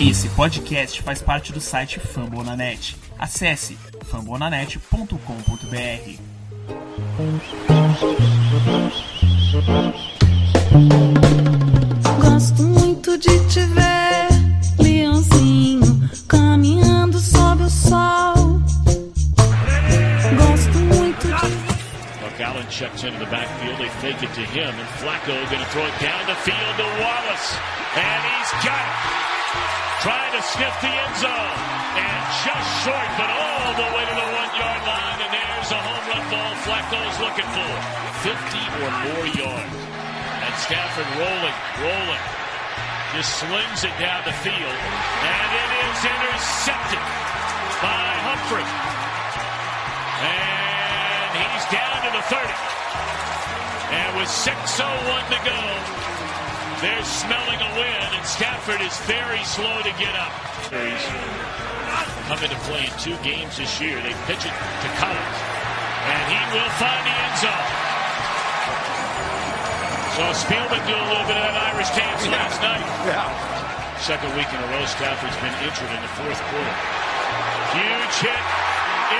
Esse podcast faz parte do site Fambonanet. Acesse fambonanet.com.br. Gosto muito de te ver, leãozinho, caminhando sob o sol. Gosto muito de. Look, Allen checks into the backfield. They fake it to him, and Flacco going to throw it down the field to Wallace. And he's got it. Trying to sniff the end zone. And just short, but all the way to the one yard line. And there's a home run ball Flacco's looking for. 50 or more yards. And Stafford rolling, rolling. Just slings it down the field. And it is intercepted by Humphrey. And he's down to the 30. And with 6.01 to go, they're smelling a win, and Stafford is very slow to get up. He's come into play in two games this year. They pitch it to Collins, and he will find the end zone. Saw Spielman do a little bit of that Irish dance last night. Yeah. Second week in a row, Stafford's been injured in the fourth quarter. Huge hit,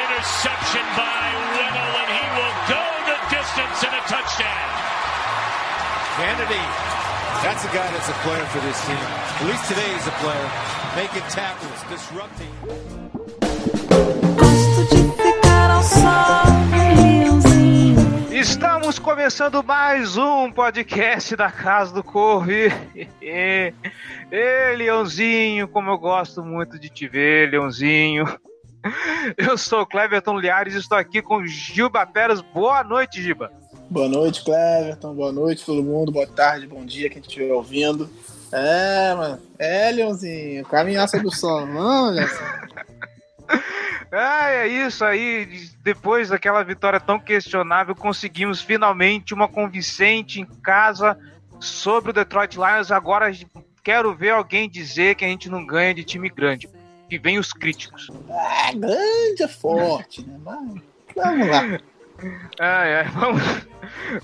interception by Weddle, and he will go the distance in a touchdown. Kennedy. That's a guy that's a player for this team. At least today he's a player. Making tackles, disrupting. Gosto de ficar ao sol, leãozinho. Estamos começando mais um podcast da Casa do Corvo. E, Leãozinho, como eu gosto muito de te ver, Leãozinho. Eu sou o Cleverton Liares e estou aqui com Gilba Peras. Boa noite, Giba. Boa noite, Cleverton. Boa noite, todo mundo. Boa tarde, bom dia, quem estiver ouvindo. É, mano. É, Leãozinho. Caminhaça do sol. Não. Ah, é isso aí. Depois daquela vitória tão questionável, conseguimos finalmente uma convincente em casa sobre o Detroit Lions. Agora quero ver alguém dizer que a gente não ganha de time grande. Que vem os críticos. É, grande é forte, né? Mas, vamos lá. Ah, é. Vamos,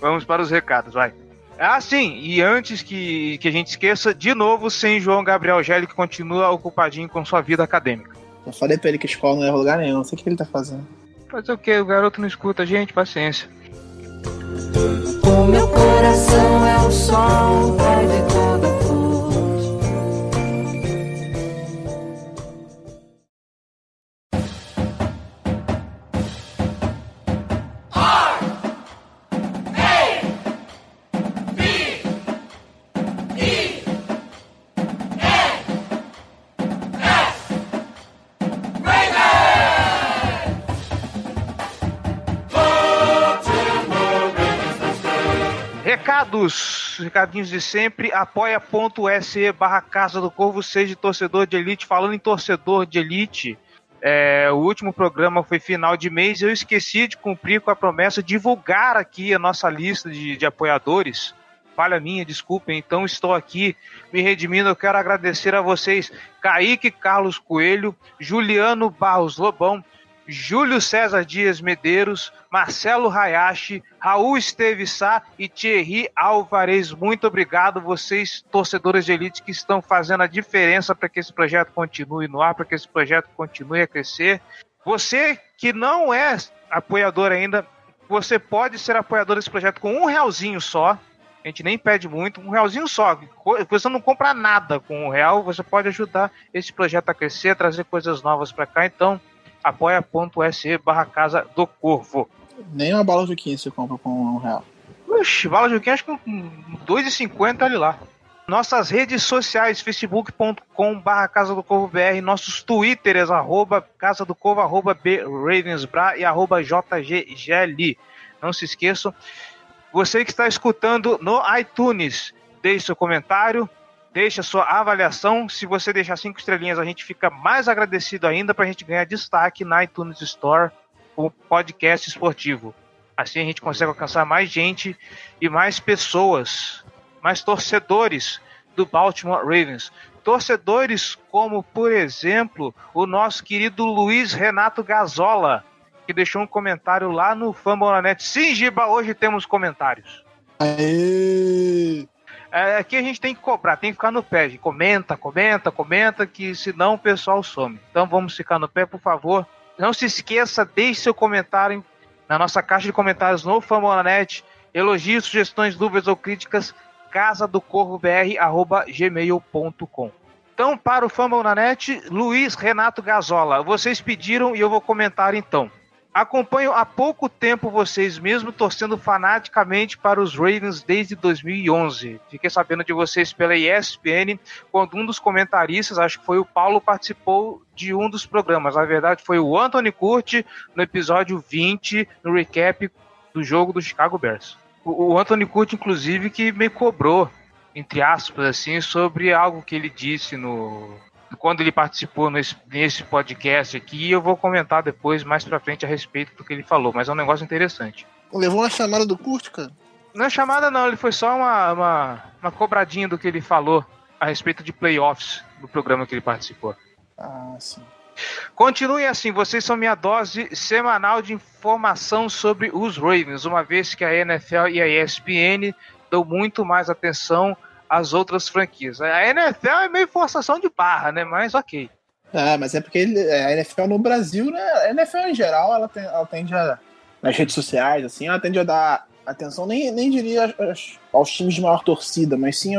vamos para os recados, vai. Ah, sim, e antes que, que a gente esqueça, de novo, sem João Gabriel Gelli, que continua ocupadinho com sua vida acadêmica. Eu falei pra ele que a escola não a lugar nenhum. Não sei o que ele tá fazendo. Fazer o que? O garoto não escuta a gente, paciência. O meu coração é o sol, pai de toda Recados, recadinhos de sempre, apoia.se barra Casa do Corvo, seja torcedor de elite. Falando em torcedor de elite, é, o último programa foi final de mês, eu esqueci de cumprir com a promessa de divulgar aqui a nossa lista de, de apoiadores. Falha minha, desculpem, então estou aqui me redimindo. Eu quero agradecer a vocês, Kaique Carlos Coelho, Juliano Barros Lobão, Júlio César Dias Medeiros, Marcelo Hayashi, Raul Esteves Sá e Thierry Alvarez. Muito obrigado, vocês, torcedores de elite, que estão fazendo a diferença para que esse projeto continue no ar, para que esse projeto continue a crescer. Você que não é apoiador ainda, você pode ser apoiador desse projeto com um realzinho só. A gente nem pede muito, um realzinho só. Você não compra nada com um real, você pode ajudar esse projeto a crescer, trazer coisas novas para cá. Então, apoia.se barra Casa do Corvo. Nem uma bala de 15 você compra com um real. Oxi, bala de acho que com 2,50 ali lá. Nossas redes sociais, facebook.com barra Casa do Corvo BR, nossos twitters, arroba Casa do Corvo, arroba B Ravensbra e arroba JGGL. Não se esqueçam. Você que está escutando no iTunes, deixe seu comentário, deixe a sua avaliação. Se você deixar cinco estrelinhas, a gente fica mais agradecido ainda para a gente ganhar destaque na iTunes Store como podcast esportivo. Assim a gente consegue alcançar mais gente e mais pessoas, mais torcedores do Baltimore Ravens. Torcedores como, por exemplo, o nosso querido Luiz Renato Gazola, que deixou um comentário lá no Fambonanet. Sim, Giba, hoje temos comentários. Aê! É, aqui a gente tem que cobrar, tem que ficar no pé. Gente. Comenta, comenta, comenta, que senão o pessoal some. Então vamos ficar no pé, por favor. Não se esqueça, deixe seu comentário na nossa caixa de comentários no Famonanet. Elogios, sugestões, dúvidas ou críticas, casa do corvo gmail.com. Então, para o Famonanet, Luiz Renato Gazola. Vocês pediram e eu vou comentar então. Acompanho há pouco tempo vocês mesmo torcendo fanaticamente para os Ravens desde 2011. Fiquei sabendo de vocês pela ESPN quando um dos comentaristas, acho que foi o Paulo, participou de um dos programas. Na verdade, foi o Anthony Curti no episódio 20, no recap do jogo do Chicago Bears. O, Anthony Curti, inclusive, que me cobrou, entre aspas, assim, sobre algo que ele disse no, quando ele participou nesse, nesse podcast aqui, eu vou comentar depois, mais pra frente, a respeito do que ele falou, mas é um negócio interessante. Levou uma chamada do Curto, cara? Não é chamada, não, ele foi só uma, uma, uma cobradinha do que ele falou a respeito de playoffs do programa que ele participou. Ah, sim. Continue assim, vocês são minha dose semanal de informação sobre os Ravens, uma vez que a NFL e a ESPN dão muito mais atenção as outras franquias. A NFL é meio forçação de barra, né? Mas ok. É, mas é porque ele, a NFL no Brasil, né? A NFL em geral, ela, tem, ela tende a. Nas redes sociais, assim, ela tende a dar atenção, nem, nem diria aos, aos times de maior torcida, mas sim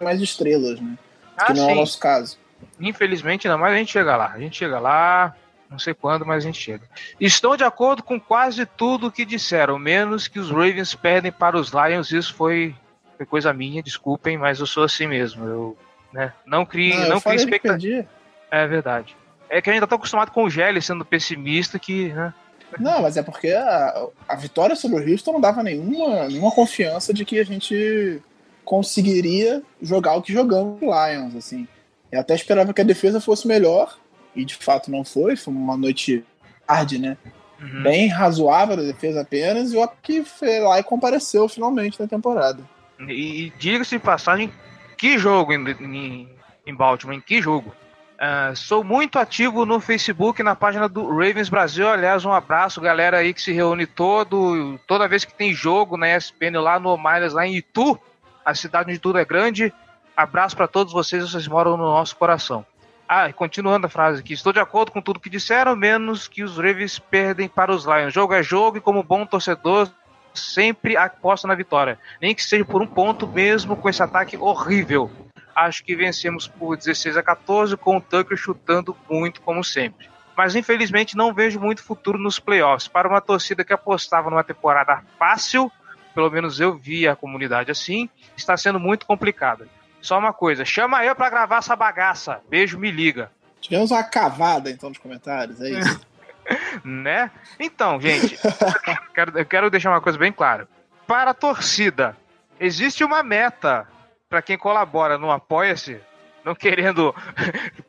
mais estrelas, né? Ah, que não sim. é o nosso caso. Infelizmente não, mas a gente chega lá. A gente chega lá, não sei quando, mas a gente chega. Estou de acordo com quase tudo que disseram, menos que os Ravens perdem para os Lions. Isso foi, foi coisa minha, desculpem, mas eu sou assim mesmo. Eu né, não criei, Não, não, expectativa. É verdade. É que a gente tá tão acostumado com o Gelli sendo pessimista que, né? Não, mas é porque a, a vitória sobre o Houston não dava nenhuma, nenhuma confiança de que a gente conseguiria jogar o que jogamos no Lions, assim. Eu até esperava que a defesa fosse melhor, e de fato não foi, foi uma noite tarde, né? Uhum. Bem razoável a defesa apenas, e o que foi lá e compareceu finalmente na temporada. E, e diga-se de passagem, que jogo em, em, em Baltimore, em que jogo? Ah, sou muito ativo no Facebook, na página do Ravens Brasil. Aliás, um abraço, galera aí que se reúne todo, toda vez que tem jogo na ESPN lá no Miles, lá em Itu, a cidade onde tudo é grande. Abraço para todos vocês, vocês moram no nosso coração. Ah, e continuando a frase aqui, estou de acordo com tudo que disseram, menos que os Ravens perdem para os Lions. Jogo é jogo e como bom torcedor, sempre aposto na vitória. Nem que seja por um ponto mesmo com esse ataque horrível. Acho que vencemos por 16 a 14 com o Tucker chutando muito como sempre. Mas infelizmente não vejo muito futuro nos playoffs. Para uma torcida que apostava numa temporada fácil, pelo menos eu vi a comunidade assim, está sendo muito complicada. Só uma coisa, chama eu para gravar essa bagaça. Beijo, me liga. Tivemos uma cavada, então, nos comentários, é isso? né? Então, gente, eu quero, eu quero deixar uma coisa bem clara. Para a torcida, existe uma meta para quem colabora no Apoia-se, não querendo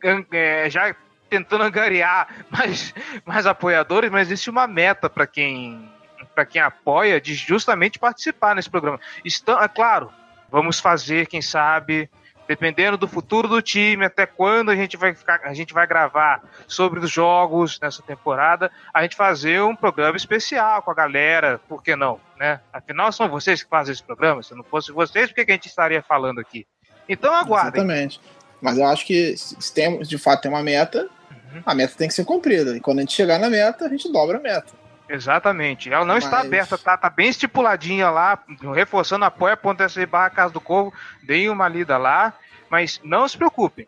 é, já tentando angariar mais, mais apoiadores, mas existe uma meta para quem para quem apoia de justamente participar nesse programa. Estão, é claro, vamos fazer, quem sabe, dependendo do futuro do time, até quando a gente vai ficar, a gente vai gravar sobre os jogos nessa temporada, a gente fazer um programa especial com a galera, por que não, né? Afinal são vocês que fazem esse programa, se não fosse vocês, por que, a gente estaria falando aqui? Então aguardem. Exatamente. Mas eu acho que se tem, de fato tem uma meta, Uhum. a meta tem que ser cumprida. E quando a gente chegar na meta, a gente dobra a meta. Exatamente. Ela não está Mas- aberta, tá, tá bem estipuladinha lá, reforçando apoia.se barra Casa do Corvo, deem uma lida lá, mas não se preocupem.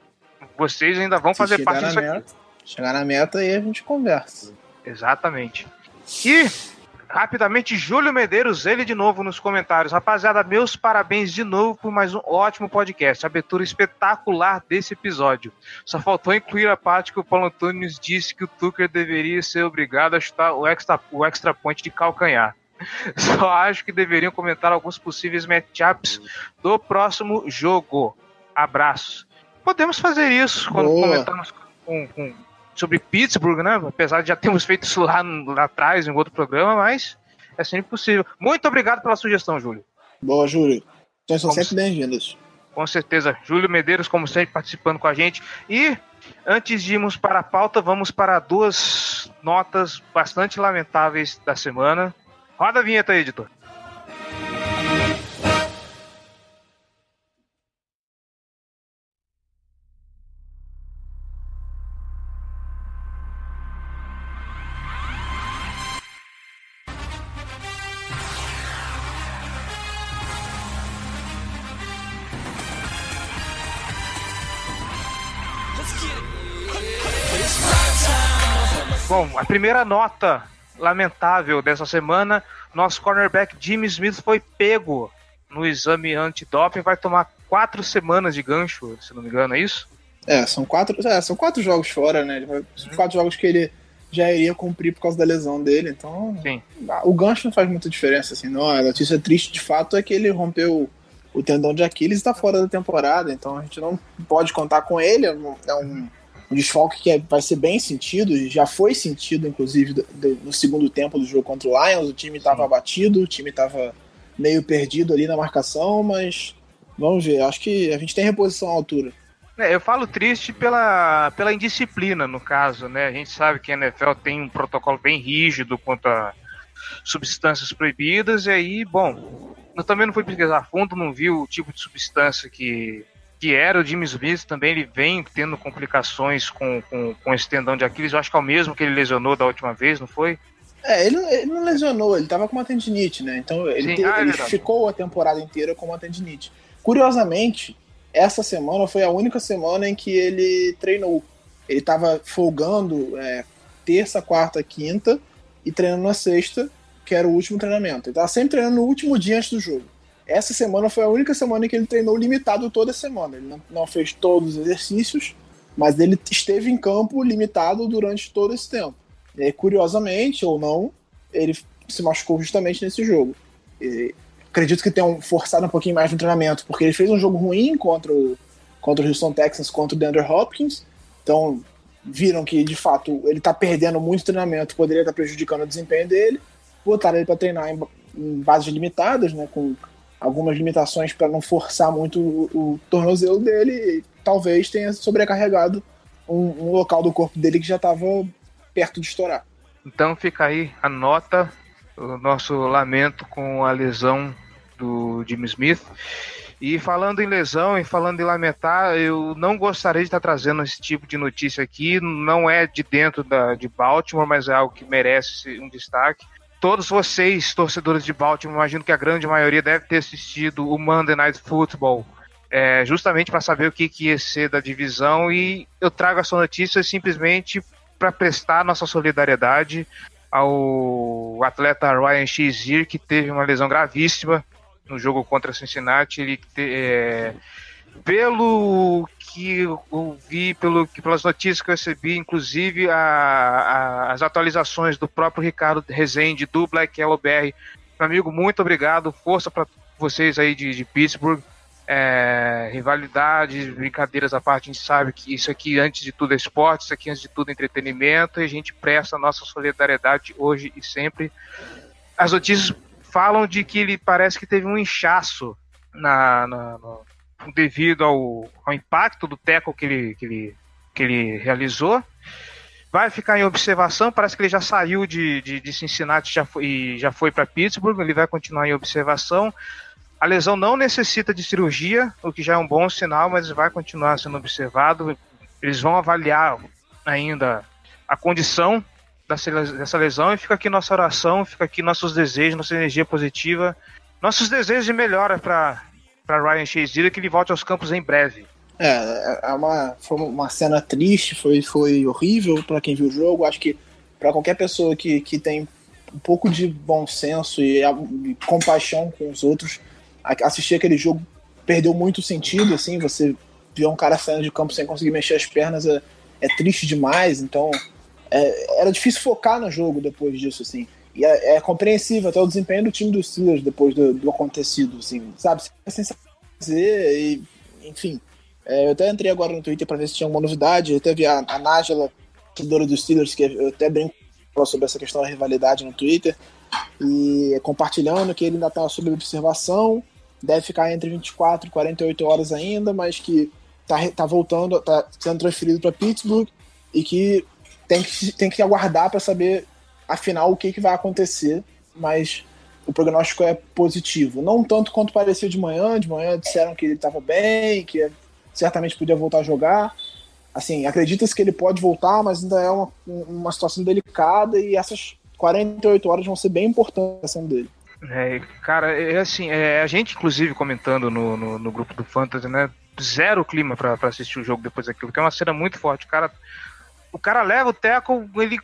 Vocês ainda vão Se fazer parte disso meta, chegar na meta aí a gente conversa. Exatamente. E, rapidamente, Júlio Medeiros, ele de novo nos comentários. Rapaziada, meus parabéns de novo por mais um ótimo podcast. Abertura espetacular desse episódio. Só faltou incluir a parte que o Paulo Antunes disse que o Tucker deveria ser obrigado a chutar o extra, o extra point de calcanhar. Só acho que deveriam comentar alguns possíveis matchups do próximo jogo. Abraço. Podemos fazer isso quando Boa. comentarmos com- com, sobre Pittsburgh, né? Apesar de já termos feito isso lá, lá atrás, em outro programa, mas é sempre possível. Muito obrigado pela sugestão, Júlio. Boa, Júlio. Vocês são Vamos. sempre bem-vindos. Com certeza. Júlio Medeiros, como sempre, participando com a gente. E antes de irmos para a pauta, vamos para duas notas bastante lamentáveis da semana. Roda a vinheta aí, editor. Primeira nota lamentável dessa semana, nosso cornerback Jimmy Smith foi pego no exame antidoping, vai tomar quatro semanas de gancho, se não me engano, é isso? É, são quatro, é, são quatro jogos fora, né? São quatro jogos que ele já iria cumprir por causa da lesão dele, então Sim. o gancho não faz muita diferença, assim, não. A notícia triste de fato é que ele rompeu o tendão de Aquiles e está fora da temporada, então a gente não pode contar com ele, é um, é um desfalque que é, vai ser bem sentido, já foi sentido, inclusive, no segundo tempo do jogo contra o Lions, o time estava abatido, o time estava meio perdido ali na marcação, mas vamos ver, acho que a gente tem reposição à altura. É, eu falo triste pela, pela indisciplina, no caso, né? A gente sabe que a NFL tem um protocolo bem rígido quanto a substâncias proibidas, e aí, bom, eu também não fui pesquisar a fundo, não vi o tipo de substância que, que era. O Jimmy Smith também ele vem tendo complicações com, com, com esse tendão de Aquiles, eu acho que é o mesmo que ele lesionou da última vez, não foi? É, ele, ele não lesionou, ele tava com uma tendinite, né? Então ele, Sim, ah, é ele ficou a temporada inteira com uma tendinite. Curiosamente, essa semana foi a única semana em que ele treinou. Ele tava folgando é, terça, quarta, quinta e treinando na sexta, que era o último treinamento. Ele tava sempre treinando no último dia antes do jogo. Essa semana foi a única semana em que ele treinou limitado toda semana. Ele não, não fez todos os exercícios, mas ele esteve em campo limitado durante todo esse tempo. E curiosamente ou não, ele se machucou justamente nesse jogo. E acredito que tenham forçado um pouquinho mais no treinamento, porque ele fez um jogo ruim contra o, contra o Houston Texans, contra o DeAndre Hopkins. Então, viram que, de fato, ele está perdendo muito treinamento, poderia estar prejudicando o desempenho dele. Botaram ele para treinar em, em bases limitadas, né, com algumas limitações para não forçar muito o, o tornozelo dele. Talvez tenha sobrecarregado um, um local do corpo dele que já estava perto de estourar. Então fica aí a nota, o nosso lamento com a lesão do Jimmy Smith. E falando em lesão e falando em lamentar, eu não gostaria de estar trazendo esse tipo de notícia aqui. Não é de dentro da, de Baltimore, mas é algo que merece um destaque. Todos vocês, torcedores de Baltimore, imagino que a grande maioria deve ter assistido o Monday Night Football, é, justamente para saber o que, que ia ser da divisão. E eu trago essa notícia simplesmente para prestar nossa solidariedade ao atleta Ryan Shazier, que teve uma lesão gravíssima no jogo contra Cincinnati. Ele te- é, pelo que eu vi, pelo, pelas notícias que eu recebi, inclusive a- a- as atualizações do próprio Ricardo Rezende do Black Yellow BR. Meu amigo, muito obrigado. Força para vocês aí de, de Pittsburgh. É, rivalidades, brincadeiras à parte, a gente sabe que isso aqui, antes de tudo, é esporte, isso aqui, antes de tudo, é entretenimento, e a gente presta a nossa solidariedade hoje e sempre. As notícias falam de que ele parece que teve um inchaço na, na- devido ao, ao impacto do teco que ele, que, ele, que ele realizou. Vai ficar em observação, parece que ele já saiu de, de, de Cincinnati já foi, e já foi para Pittsburgh, ele vai continuar em observação. A lesão não necessita de cirurgia, o que já é um bom sinal, mas vai continuar sendo observado. Eles vão avaliar ainda a condição dessa lesão e fica aqui nossa oração, fica aqui nossos desejos, nossa energia positiva, nossos desejos de melhora para Ryan Shazier, que ele volte aos campos em breve. É, é uma, foi uma cena triste, foi, foi horrível para quem viu o jogo. Acho que para qualquer pessoa que, que tem um pouco de bom senso e, e compaixão com os outros, assistir aquele jogo perdeu muito sentido. Assim, você ver um cara saindo de campo sem conseguir mexer as pernas é, é triste demais. Então, é, era difícil focar no jogo depois disso, assim. E é, é compreensível até o desempenho do time dos Steelers depois do, do acontecido, assim, sabe? Sem fazer e, enfim. É, eu até entrei agora no Twitter para ver se tinha alguma novidade. Eu teve a, a Nájila, torcedora dos Steelers, que eu até brinco sobre essa questão da rivalidade no Twitter, e compartilhando que ele ainda está sob observação, deve ficar entre 24 e 48 horas ainda, mas que tá, re- tá voltando, tá sendo transferido para Pittsburgh e que tem que, tem que aguardar para saber afinal o que, que vai acontecer, mas o prognóstico é positivo. Não tanto quanto parecia de manhã, de manhã disseram que ele estava bem, que certamente podia voltar a jogar. Assim, acredita-se que ele pode voltar, mas ainda é uma, uma situação delicada e essas 48 horas vão ser bem importantes na ação dele. É, cara, é assim, é, a gente inclusive comentando no, no, no grupo do Fantasy, né? Zero clima pra assistir o jogo depois daquilo, que é uma cena muito forte. O cara, o cara leva o teco, ele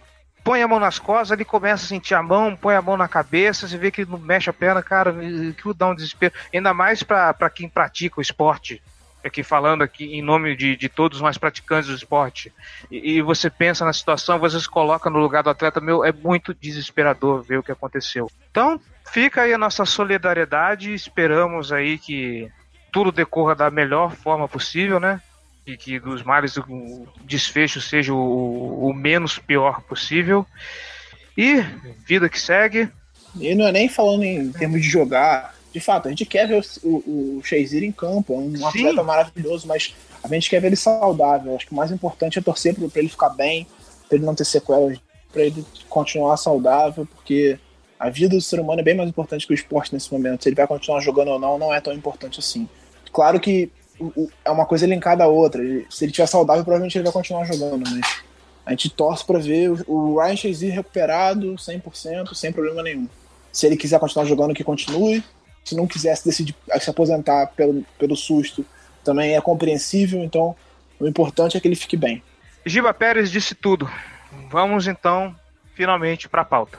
põe a mão nas costas, ele começa a sentir a mão, põe a mão na cabeça, você vê que ele não mexe a perna, cara, aquilo dá um desespero. Ainda mais para quem pratica o esporte. Aqui falando aqui em nome de, de todos nós praticantes do esporte. E, e você pensa na situação, você se coloca no lugar do atleta, meu, é muito desesperador ver o que aconteceu. Então, fica aí a nossa solidariedade, esperamos aí que tudo decorra da melhor forma possível, né? E que dos males o desfecho seja o, o menos pior possível. E vida que segue. E não é nem falando em termos de jogar. De fato, a gente quer ver o, o, o Shazier em campo, é um Sim. atleta maravilhoso, mas a gente quer ver ele saudável. Acho que o mais importante é torcer para ele ficar bem, para ele não ter sequelas, para ele continuar saudável, porque a vida do ser humano é bem mais importante que o esporte nesse momento. Se ele vai continuar jogando ou não, não é tão importante assim. Claro que é uma coisa linkada à outra. Se ele estiver saudável, provavelmente ele vai continuar jogando, mas a gente torce para ver o- Ryan Shazier recuperado 100%, sem problema nenhum. Se ele quiser continuar jogando, que continue. Se não quiser se decidir se aposentar pelo, pelo susto, também é compreensível. Então, o importante é que ele fique bem. Giba Pérez disse tudo. Vamos então, finalmente, para a pauta.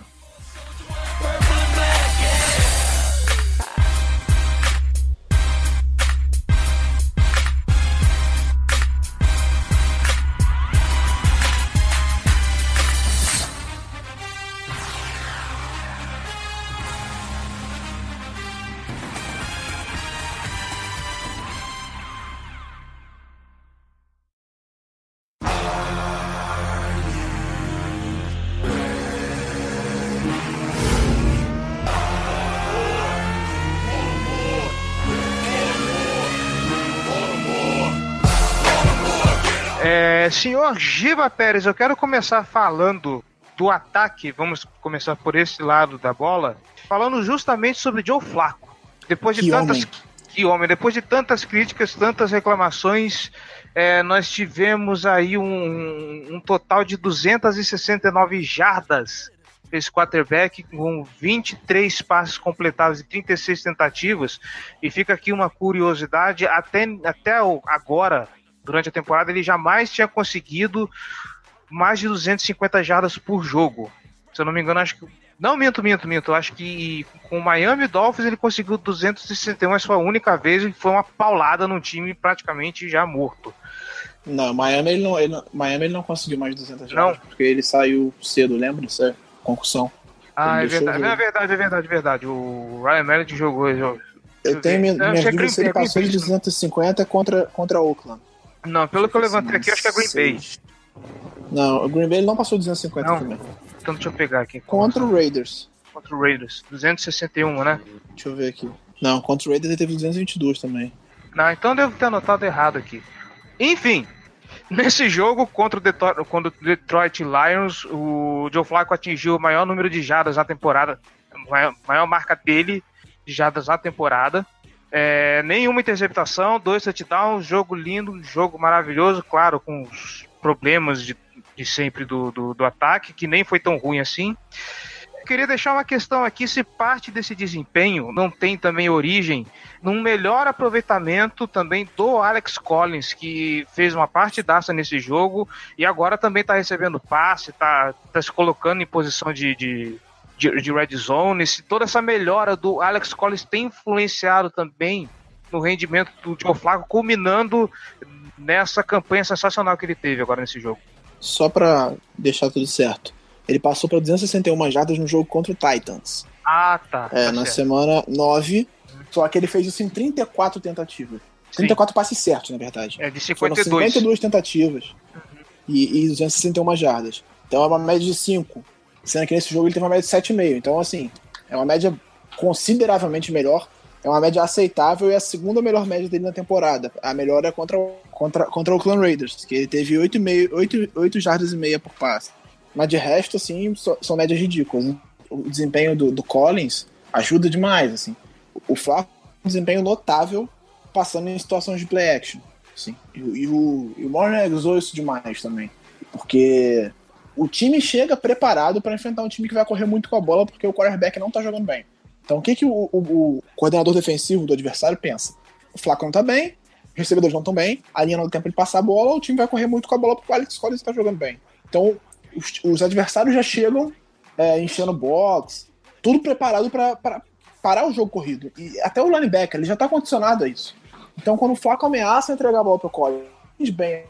Senhor Giba Pérez, eu quero começar falando do ataque. Vamos começar por esse lado da bola, falando justamente sobre Joe Flaco. Depois de Que tantas homem. que homem, depois de tantas críticas, tantas reclamações, é, nós tivemos aí um, um total de 269 jardas esse quarterback com 23 passes completados e 36 tentativas. E fica aqui uma curiosidade, até, até agora, durante a temporada, ele jamais tinha conseguido mais de 250 jardas por jogo. Se eu não me engano, acho que. Não, minto, minto, minto. Acho que com o Miami Dolphins ele conseguiu 261, mas foi a única vez e foi uma paulada num time praticamente já morto. Não, Miami ele não, ele não- Miami ele não conseguiu mais de 200 Não? jardas, porque ele saiu cedo, lembra? Isso é concussão. Ah, é verdade, de- é verdade, é verdade, é verdade. O Ryan Mallett jogou. jogou- Eu tenho minha, Eu minhas dúvidas se ele passou de Green Bay. 250 contra, contra Oakland. Não, pelo que eu levantei aqui, acho que é Green Bay. Não, o Green Bay não passou de 250 Não. também. Então deixa eu pegar aqui. Contra o Raiders. Contra o Raiders. 261, né? Deixa eu ver aqui. Não, contra o Raiders ele teve 222 também. Não, então eu devo ter anotado errado aqui. Enfim, nesse jogo contra o Detroit, contra o Detroit Lions, o Joe Flacco atingiu o maior número de jardas na temporada, maior, maior marca dele de jardas na temporada. É, nenhuma interceptação, dois touchdowns, jogo lindo, jogo maravilhoso, claro, com os problemas de, de sempre do, do, do ataque, que nem foi tão ruim assim. Eu queria deixar uma questão aqui: se parte desse desempenho não tem também origem num melhor aproveitamento também do Alex Collins, que fez uma partidaça nesse jogo e agora também está recebendo passe, está tá se colocando em posição de, de, de, de red zone. Se toda essa melhora do Alex Collins tem influenciado também no rendimento do Joe Flacco, culminando nessa campanha sensacional que ele teve agora nesse jogo. Só pra deixar tudo certo. Ele passou para 261 jardas no jogo contra o Titans. Ah, tá. É, tá na certo. semana 9. Só que ele fez isso em 34 tentativas. Sim. 34 passes certos, na verdade. É de Foram 52. 52 tentativas e, e 261 jardas. Então é uma média de 5. Sendo que nesse jogo ele teve uma média de 7,5. Então, assim, é uma média consideravelmente melhor. É uma média aceitável e é a segunda melhor média dele na temporada. A melhor é contra, contra, contra o Oakland Raiders, que ele teve 8, 8, 8 jardas e meia por passe. Mas de resto, assim, so- são médias ridículas. né? O desempenho do, do Collins ajuda demais, assim. O Flaco tem um desempenho notável passando em situações de play action. Assim. E, e o, e o Warner usou isso demais também. Porque o time chega preparado para enfrentar um time que vai correr muito com a bola porque o quarterback não tá jogando bem. Então o que, que o, o- o coordenador defensivo do adversário pensa? O Flaco não tá bem, os recebedores não estão bem, a linha não tem tempo de passar a bola, o time vai correr muito com a bola porque o Alex Collins tá jogando bem. Então os, os adversários já chegam é, enchendo box, tudo preparado para parar o jogo corrido. E até o linebacker, ele já tá condicionado a isso. Então, quando o Flaco ameaça entregar a bola pro Collins bem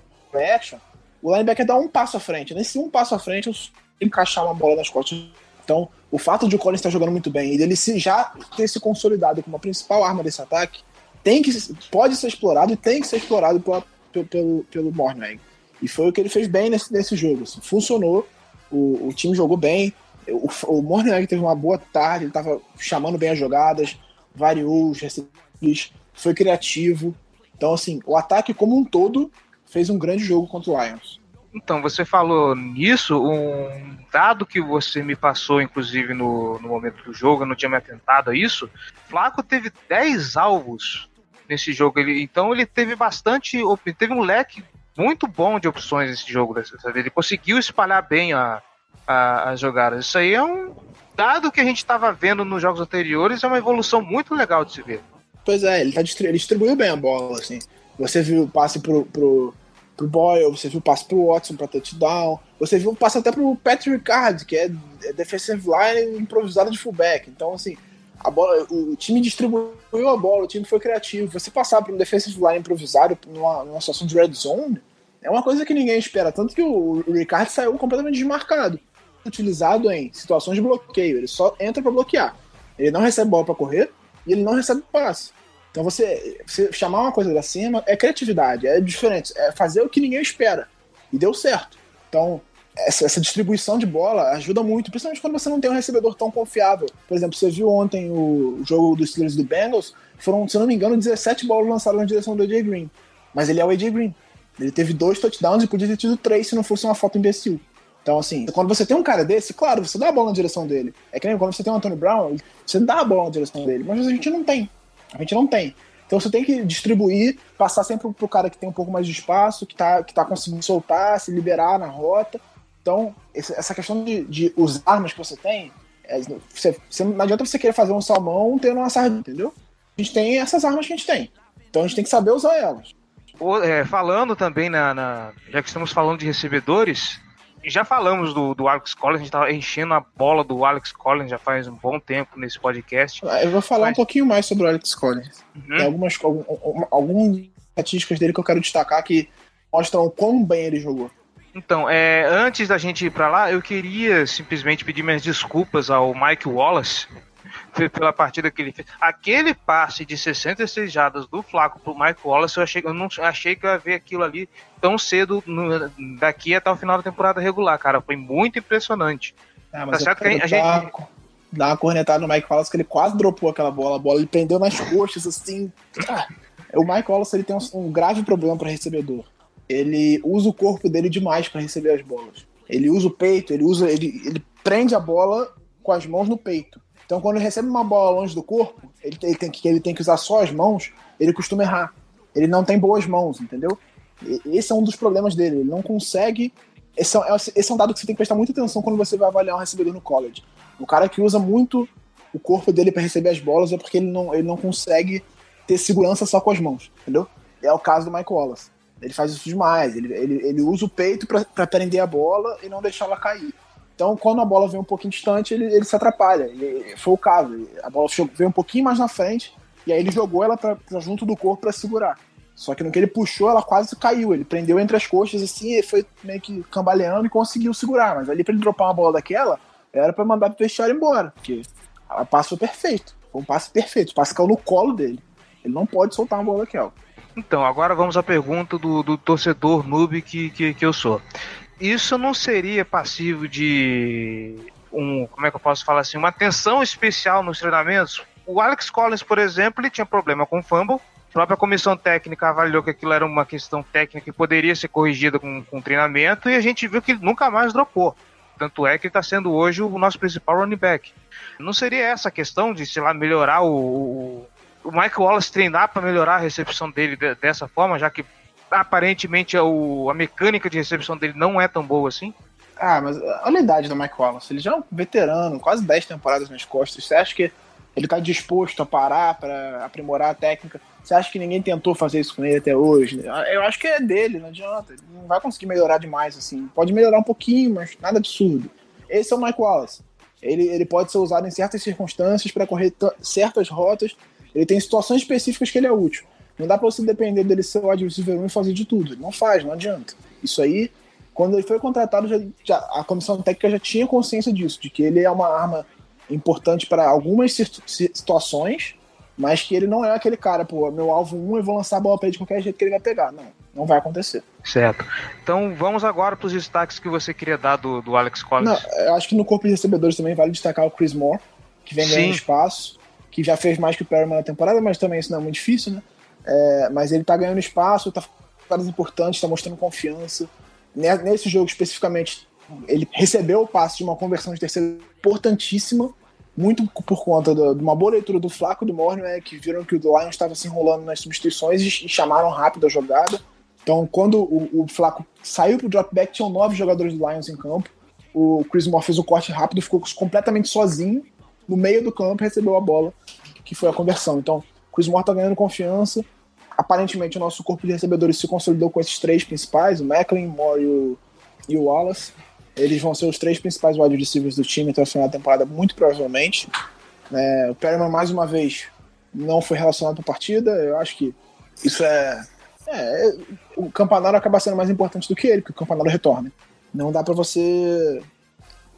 action, o linebacker dá um passo à frente. Nesse um passo à frente, eu encaixar uma bola nas costas. Então, o fato de o Collins estar jogando muito bem e dele se, já ter se consolidado como a principal arma desse ataque, tem que, pode ser explorado e tem que ser explorado pelo, pelo, pelo Mornweg. E foi o que ele fez bem nesse, nesse jogo. Assim. Funcionou, o, o time jogou bem. O, o Mornweg teve uma boa tarde, ele estava chamando bem as jogadas, variou os recebedores, foi criativo. Então, assim, o ataque como um todo fez um grande jogo contra o Lions. Então, você falou nisso, um dado que você me passou, inclusive, no, no momento do jogo, eu não tinha me atentado a isso. Flaco teve 10 alvos nesse jogo. Ele, então ele teve bastante. Teve um leque muito bom de opções nesse jogo. Ele conseguiu espalhar bem a, a, as jogadas. Isso aí é um dado que a gente estava vendo nos jogos anteriores, é uma evolução muito legal de se ver. Pois é, ele, tá ele distribuiu bem a bola, assim. Você viu o passe pro, pro, pro Boyle, você viu o passe pro Watson para touchdown, você viu o passe até pro Patrick Ricard, que é, é defensive line improvisado de fullback. Então, assim, a bola, o time distribuiu a bola, o time foi criativo. Você passar para um defensive line improvisado numa, numa situação de red zone é uma coisa que ninguém espera. Tanto que o, o Ricard saiu completamente desmarcado. Utilizado em situações de bloqueio. Ele só entra para bloquear. Ele não recebe bola para correr e ele não recebe passe. Então você, você chamar uma coisa da cima é criatividade, é diferente, é fazer o que ninguém espera. E deu certo. Então, essa, essa, distribuição de bola ajuda muito, principalmente quando você não tem um recebedor tão confiável. Por exemplo, você viu ontem o jogo dos Steelers do Bengals, foram, se não me engano, 17 bolas lançadas na direção do AJ Green. Mas ele é o AJ Green. Ele teve dois touchdowns e podia ter tido três se não fosse uma falta imbecil. Então, assim, quando você tem um cara desse, claro, você dá a bola na direção dele. É que nem quando você tem o Anthony Brown, você dá a bola na direção dele. Mas a gente não tem. A gente não tem. Então você tem que distribuir, passar sempre pro cara que tem um pouco mais de espaço, que tá, que tá conseguindo soltar, se liberar na rota. Então, essa questão de, de usar armas que você tem, é, você, você, não adianta você querer fazer um salmão tendo uma sardinha, entendeu? A gente tem essas armas que a gente tem. Então a gente tem que saber usar elas. O, é, falando também na, na, Já que estamos falando de recebedores, já falamos do, do Alex Collins, a gente tá enchendo a bola do Alex Collins já faz um bom tempo nesse podcast. Ah, eu vou falar mas... um pouquinho mais sobre o Alex Collins. Uhum. Tem algumas, algumas estatísticas dele que eu quero destacar que mostram o quão bem ele jogou. Então, é, antes da gente ir para lá, eu queria simplesmente pedir minhas desculpas ao Mike Wallace, pela partida que ele fez. Aquele passe de 66 jadas do Flaco pro Mike Wallace, eu achei, eu não achei que eu ia ver aquilo ali tão cedo no, daqui até o final da temporada regular, cara. Foi muito impressionante. É, mas tá certo que a gente. Dá uma cornetada no Mike Wallace que ele quase dropou aquela bola, a bola ele prendeu nas coxas, assim. Ah, o Mike Wallace ele tem um, um grave problema para recebedor. Ele usa o corpo dele demais para receber as bolas. Ele usa o peito, ele usa, ele, ele prende a bola com as mãos no peito. Então, quando ele recebe uma bola longe do corpo, ele, tem, que, ele tem que usar só as mãos, ele costuma errar. Ele não tem boas mãos, entendeu? E, esse é um dos problemas dele. Ele não consegue. Esse é, esse é um dado que você tem que prestar muita atenção quando você vai avaliar um recebedor no college. O cara que usa muito o corpo dele para receber as bolas é porque ele não, ele não consegue ter segurança só com as mãos, entendeu? É o caso do Mike Wallace. Ele faz isso demais. Ele, ele, ele usa o peito para prender a bola e não deixar ela cair. Então, quando a bola vem um pouquinho distante, ele, ele se atrapalha. Ele, foi o caso. A bola veio um pouquinho mais na frente e aí ele jogou ela pra junto do corpo para segurar. Só que no que ele puxou, ela quase caiu. Ele prendeu entre as coxas assim, e foi meio que cambaleando e conseguiu segurar. Mas ali pra ele dropar uma bola daquela, era para mandar pro vestiário embora. Porque o passe foi perfeito. Foi um passe perfeito. O passe caiu no colo dele. Ele não pode soltar uma bola daquela. Então, agora vamos à pergunta do, do torcedor noob que, que, que eu sou isso não seria passivo de um, como é que eu posso falar assim, uma atenção especial nos treinamentos? O Alex Collins, por exemplo, ele tinha problema com fumble. A própria comissão técnica avaliou que aquilo era uma questão técnica que poderia ser corrigida com, com treinamento e a gente viu que ele nunca mais dropou. Tanto é que ele está sendo hoje o nosso principal running back. Não seria essa a questão de, sei lá, melhorar o, o, o Mike Wallace treinar para melhorar a recepção dele de, dessa forma, já que aparentemente o, a mecânica de recepção dele não é tão boa assim? Ah, mas olha a idade do Mike Wallace. Ele já é um veterano, quase 10 temporadas nas costas. Você acha que Ele tá disposto a parar para aprimorar a técnica. Você acha que ninguém tentou fazer isso com ele até hoje? Eu acho que é dele, não adianta. Ele não vai conseguir melhorar demais assim. Pode melhorar um pouquinho, mas nada absurdo. Esse é o Mike Wallace. Ele, ele pode ser usado em certas circunstâncias para correr certas rotas. Ele tem situações específicas que ele é útil. Não dá para você depender dele ser o receiver 1 e fazer de tudo. Ele não faz, não adianta. Isso aí, quando ele foi contratado, já, já, a comissão técnica já tinha consciência disso, de que ele é uma arma importante para algumas situações, mas que ele não é aquele cara, pô, meu alvo 1, eu vou lançar a bola para ele de qualquer jeito que ele vai pegar. Não, não vai acontecer. Certo. Então vamos agora para os destaques que você queria dar do, do Alex Collins. Não, eu acho que no corpo de recebedores também vale destacar o Chris Moore, que vem ganhando espaço, que já fez mais que o Perryman na temporada, mas também isso não é muito difícil, né? É, mas ele tá ganhando espaço, tá caras importantes, tá mostrando confiança. Nesse jogo especificamente, ele recebeu o passe de uma conversão de terceiro importantíssima, muito por conta de uma boa leitura do Flaco do Morno, é que viram que o Lions estava se enrolando nas substituições e, e, chamaram rápido a jogada. Então, quando o, o Flaco saiu pro dropback, tinham nove jogadores do Lions em campo. O Chris Moore fez o corte rápido, ficou completamente sozinho no meio do campo recebeu a bola, que foi a conversão. Então, o Chris Moore tá ganhando confiança aparentemente o nosso corpo de recebedores se consolidou com esses três principais, o Macklin, Moore e o, e o Wallace. Eles vão ser os três principais wide receivers do time até o final da temporada, muito provavelmente. É, o Perryman, mais uma vez, não foi relacionado para a partida. Eu acho que isso é, é, O Campanaro acaba sendo mais importante do que ele, porque o Campanaro retorna. Não dá para você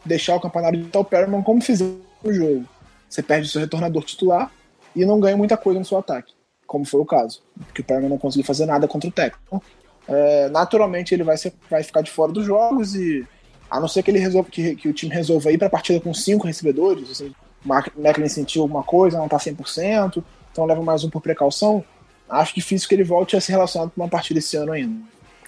deixar o Campanaro de o Perryman como fizeram no jogo. Você perde o seu retornador titular e não ganha muita coisa no seu ataque como foi o caso, porque o Perman não conseguiu fazer nada contra o técnico. É, naturalmente ele vai, ser, vai ficar de fora dos jogos e a não ser que ele resolva que, que o time resolva ir para a partida com cinco recebedores, assim, Macklin sentiu alguma coisa, não está 100%, então leva mais um por precaução. Acho difícil que ele volte a ser relacionado com uma partida esse ano ainda.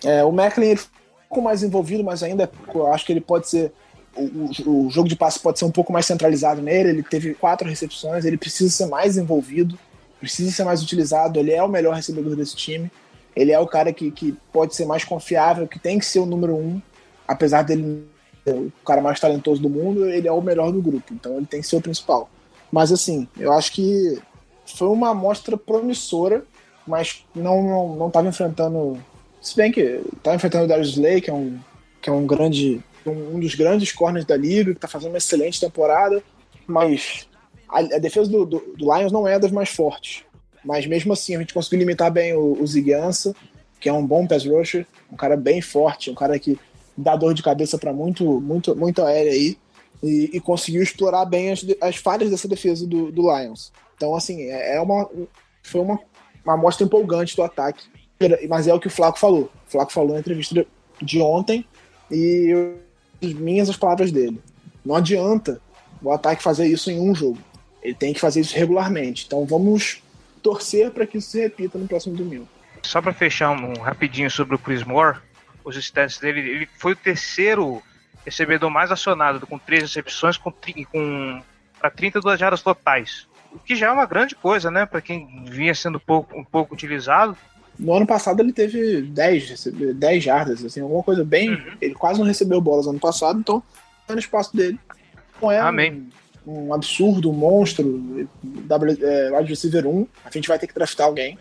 É, o Macklin ele um pouco mais envolvido, mas ainda acho que ele pode ser o, o, jogo de passe pode ser um pouco mais centralizado nele. Ele teve quatro recepções, ele precisa ser mais envolvido precisa ser mais utilizado. Ele é o melhor recebedor desse time. Ele é o cara que, que pode ser mais confiável, que tem que ser o número um, apesar dele ser o cara mais talentoso do mundo, ele é o melhor do grupo, então ele tem que ser o principal. Mas assim, eu acho que foi uma amostra promissora, mas não não não enfrentando, se bem que estava enfrentando o Darius Slay, que é um que é um grande um, um dos grandes corners da liga, que está fazendo uma excelente temporada, mas a, a defesa do, do, do, Lions não é das mais fortes. Mas mesmo assim, a gente conseguiu limitar bem o, o que é um bom pass rusher, um cara bem forte, um cara que dá dor de cabeça para muito, muito, muito aérea aí. E, e, conseguiu explorar bem as, as falhas dessa defesa do, do Lions. Então, assim, é, é uma, foi uma, uma amostra empolgante do ataque. Mas é o que o Flaco falou. O Flaco falou na entrevista de ontem e eu, minhas as palavras dele. Não adianta o ataque fazer isso em um jogo. Ele tem que fazer isso regularmente. Então vamos torcer para que isso se repita no próximo domingo. Só para fechar um, rapidinho sobre o Chris Moore, os stats dele, ele foi o terceiro recebedor mais acionado, com três recepções com, com para 32 jardas totais. O que já é uma grande coisa, né? Para quem vinha sendo pouco, um pouco utilizado. No ano passado ele teve 10, 10 jardas, assim, alguma coisa bem. Uhum. Ele quase não recebeu bolas ano passado, então tá no espaço dele. Não é Amém um absurdo, um monstro, w, é, wide receiver 1, a gente vai ter que draftar alguém.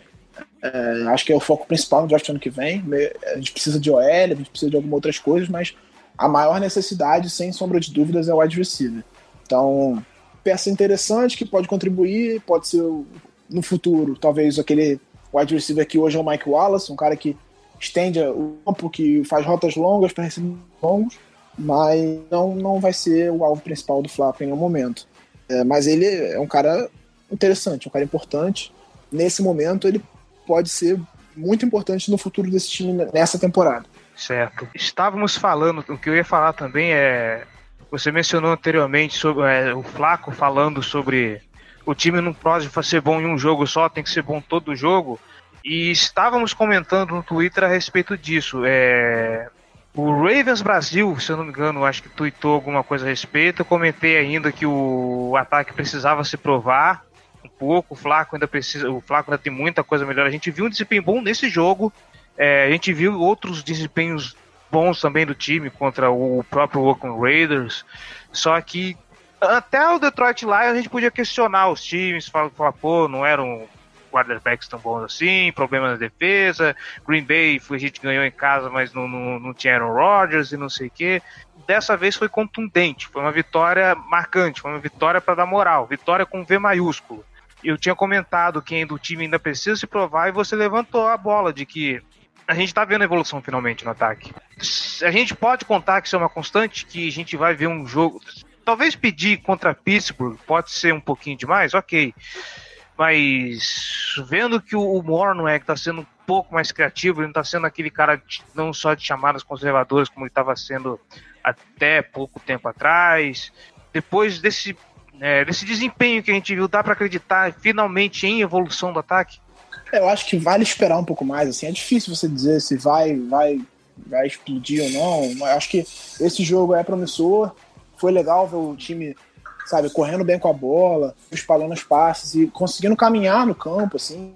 É, acho que é o foco principal no draft ano que vem. A gente precisa de OL, a gente precisa de algumas outras coisas, mas a maior necessidade, sem sombra de dúvidas, é o wide receiver. Então, peça interessante que pode contribuir, pode ser no futuro, talvez aquele wide receiver que hoje é o Mike Wallace, um cara que estende o campo, que faz rotas longas para receber longos mas não, não vai ser o alvo principal do Flávio em nenhum momento. É, mas ele é um cara interessante, um cara importante. Nesse momento, ele pode ser muito importante no futuro desse time nessa temporada. Certo. Estávamos falando, o que eu ia falar também é. Você mencionou anteriormente sobre é, o Flaco falando sobre o time não pode ser bom em um jogo só, tem que ser bom todo jogo. E estávamos comentando no Twitter a respeito disso. É, o Ravens Brasil, se eu não me engano, acho que tweetou alguma coisa a respeito. Eu comentei ainda que o ataque precisava se provar um pouco. O Flaco ainda precisa, o Flaco ainda tem muita coisa melhor. A gente viu um desempenho bom nesse jogo. É, a gente viu outros desempenhos bons também do time contra o próprio Oakland Raiders. Só que Até o Detroit Lions a gente podia questionar os times, falar, falar pô, não eram quarterbacks tão bons assim, problema na defesa. Green Bay, a gente ganhou em casa, mas não, não, não tinha Aaron Rodgers e não sei o quê. Dessa vez foi contundente, foi uma vitória marcante, foi uma vitória para dar moral, vitória com V maiúsculo. Eu tinha comentado que do time ainda precisa se provar e você levantou a bola de que a gente tá vendo a evolução finalmente no ataque. A gente pode contar que isso é uma constante, que a gente vai ver um jogo. Talvez pedir contra Pittsburgh pode ser um pouquinho demais, ok. Mas vendo que o Mornweg está sendo um pouco mais criativo, ele não está sendo aquele cara de, não só de chamadas conservadoras como ele estava sendo até pouco tempo atrás. Depois desse, é, desse desempenho que a gente viu, dá para acreditar finalmente em evolução do ataque? Eu acho que vale esperar um pouco mais. Assim, é difícil você dizer se vai, vai, vai explodir ou não. Mas acho que esse jogo é promissor. Foi legal ver o time sabe, correndo bem com a bola, espalhando os passes e conseguindo caminhar no campo, assim.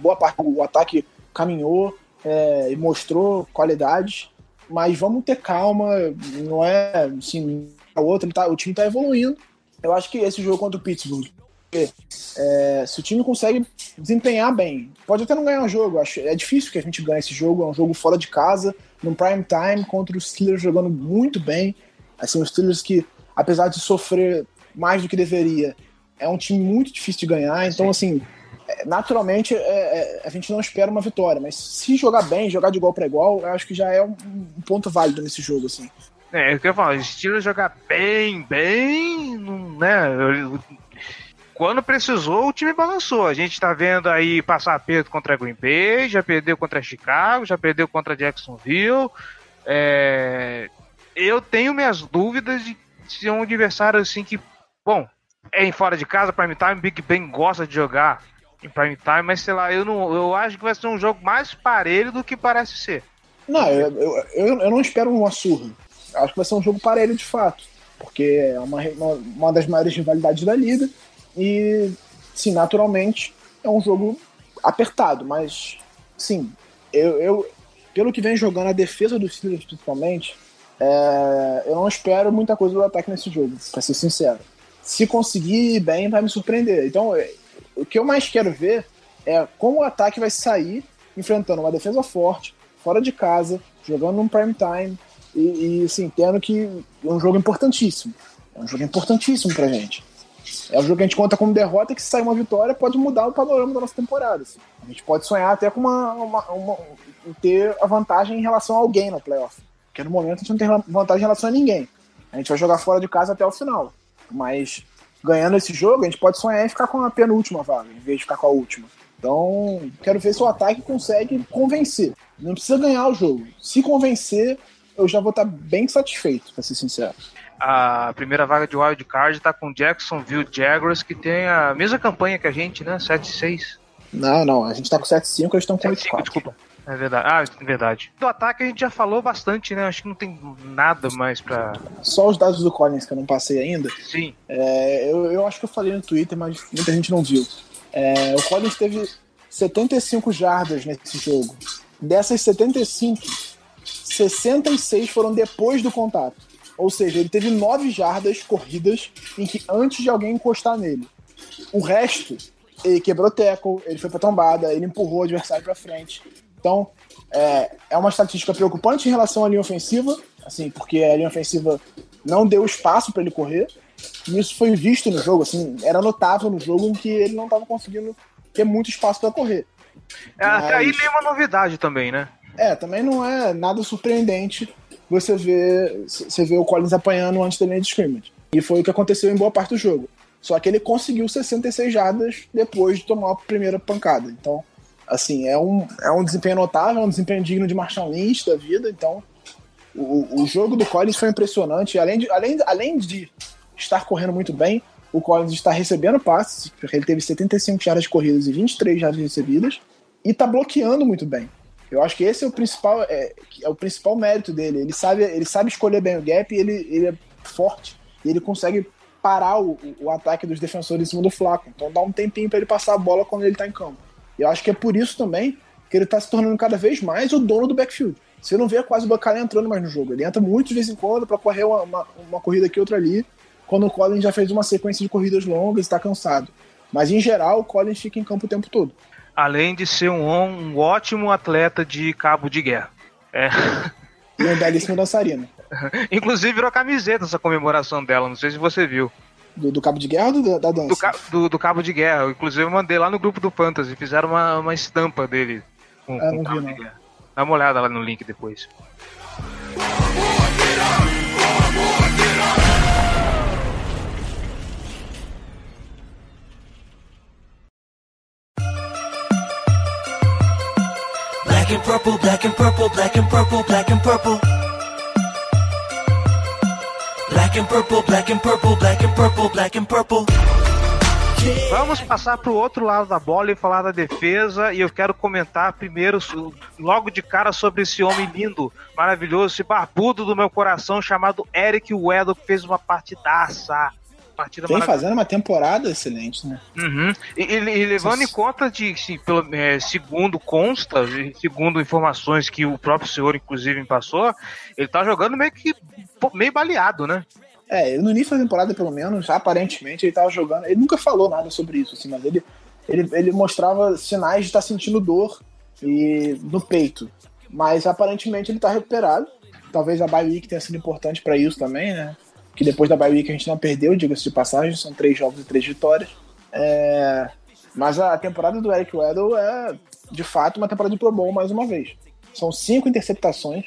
Boa parte do ataque caminhou é, e mostrou qualidades, mas vamos ter calma, não é assim, a outra, tá, o time está evoluindo. Eu acho que esse jogo contra o Pittsburgh, é, se o time consegue desempenhar bem, pode até não ganhar o jogo, acho, é difícil que a gente ganhe esse jogo, é um jogo fora de casa, no prime time, contra os Steelers jogando muito bem, assim, os Steelers que, apesar de sofrer mais do que deveria. É um time muito difícil de ganhar, então, assim, é, naturalmente é, é, a gente não espera uma vitória, mas se jogar bem, jogar de igual para igual, eu acho que já é um, um, ponto válido nesse jogo, assim. É, eu queria falar, estilo jogar bem, bem, né? Quando precisou, o time balançou. A gente tá vendo aí passar perto contra Green Bay, já perdeu contra Chicago, já perdeu contra Jacksonville. É... Eu tenho minhas dúvidas de ser um adversário assim que Bom, é em fora de casa, Prime Time, Big Ben gosta de jogar em Prime Time, mas sei lá, eu, não, eu acho que vai ser um jogo mais parelho do que parece ser. Não, eu, eu, eu não espero uma surra. Acho que vai ser um jogo parelho de fato, porque é uma, uma, uma das maiores rivalidades da liga e, sim, naturalmente é um jogo apertado, mas, sim, eu, eu pelo que vem jogando a defesa dos Steelers principalmente, é, eu não espero muita coisa do ataque nesse jogo, pra ser sincero se conseguir bem, vai me surpreender. Então, é, o que eu mais quero ver é como o ataque vai sair enfrentando uma defesa forte, fora de casa, jogando num prime time e, e assim, tendo que. É um jogo importantíssimo. É um jogo importantíssimo pra gente. É um jogo que a gente conta como derrota que se sair uma vitória pode mudar o panorama da nossa temporada. Assim. A gente pode sonhar até com uma, uma, uma, ter a vantagem em relação a alguém no playoff. Porque no momento a gente não tem vantagem em relação a ninguém. A gente vai jogar fora de casa até o final. Mas ganhando esse jogo, a gente pode sonhar em ficar com a penúltima vaga, em vez de ficar com a última. Então, quero ver se o ataque consegue convencer. Não precisa ganhar o jogo. Se convencer, eu já vou estar bem satisfeito, pra ser sincero. A primeira vaga de wild card tá com Jacksonville Jaguars, que tem a mesma campanha que a gente, né? 7-6. Não, não, a gente tá com 7-5, eles estão com 8-4. Desculpa. É verdade. Ah, é verdade. Do ataque a gente já falou bastante, né? Acho que não tem nada mais pra. Só os dados do Collins que eu não passei ainda. Sim. É, eu, eu acho que eu falei no Twitter, mas muita gente não viu. É, o Collins teve 75 jardas nesse jogo. Dessas 75, 66 foram depois do contato. Ou seja, ele teve 9 jardas corridas em que antes de alguém encostar nele. O resto, ele quebrou teco, ele foi pra tombada, ele empurrou o adversário pra frente. Então, é, é uma estatística preocupante em relação à linha ofensiva, assim, porque a linha ofensiva não deu espaço para ele correr. E isso foi visto no jogo, assim, era notável no jogo em que ele não estava conseguindo ter muito espaço para correr. É, Mas... Até aí tem uma novidade também, né? É, também não é nada surpreendente você ver, você ver o Collins apanhando antes da linha de scrimmage. E foi o que aconteceu em boa parte do jogo. Só que ele conseguiu 66 jardas depois de tomar a primeira pancada. Então, Assim, é um, é um desempenho notável, é um desempenho digno de Marshall Lynch da vida. Então, o, o jogo do Collins foi impressionante. Além de, além, além de estar correndo muito bem, o Collins está recebendo passes, porque ele teve 75 jardas corridas e 23 jardas recebidas, e está bloqueando muito bem. Eu acho que esse é o principal, é, é, o principal mérito dele. Ele sabe, ele sabe escolher bem o gap, ele, ele é forte e ele consegue parar o, o ataque dos defensores em cima do Flaco. Então dá um tempinho para ele passar a bola quando ele está em campo. Eu acho que é por isso também que ele está se tornando cada vez mais o dono do backfield. Você não vê quase o Bacalhau entrando mais no jogo. Ele entra muito de vez em quando para correr uma, uma, uma, corrida aqui outra ali, quando o Collins já fez uma sequência de corridas longas e está cansado. Mas em geral, o Collins fica em campo o tempo todo. Além de ser um, um ótimo atleta de cabo de guerra. É. E um belíssimo dançarino. Inclusive virou camiseta essa comemoração dela, não sei se você viu. Do, do cabo de guerra ou do- da dança? Do, ca- do- do cabo de guerra. Inclusive eu mandei lá no grupo do Fantasy, fizeram uma, uma estampa dele com, Ah, com não cabo vi, de guerra. Dá uma olhada lá no link depois. Black and purple, black and purple, black and purple, black and purple. Black and purple, black and purple, black and purple, black and purple. Vamos passar pro outro lado da bola e falar da defesa. E eu quero comentar primeiro, logo de cara, sobre esse homem lindo, maravilhoso, esse barbudo do meu coração chamado Eric Weddle, que fez uma partidaça. Partida Vem fazendo uma temporada excelente, né? Uhum. E, e- e levando em conta de, se, pelo, é, segundo consta, segundo informações que o próprio senhor, inclusive, passou, ele tá jogando meio que meio baleado, né? É, no início da temporada, pelo menos, aparentemente, ele tava jogando. Ele nunca falou nada sobre isso, assim, mas ele, ele, ele mostrava sinais de estar sentindo dor e no peito. Mas aparentemente ele tá recuperado. Talvez a bye week tenha sido importante para isso também, né? Que depois da bye week a gente não perdeu, diga-se de passagem, são três jogos e três vitórias. É, Mas a temporada do Eric Weddle é, de fato, uma temporada de Pro Bowl mais uma vez. São cinco interceptações,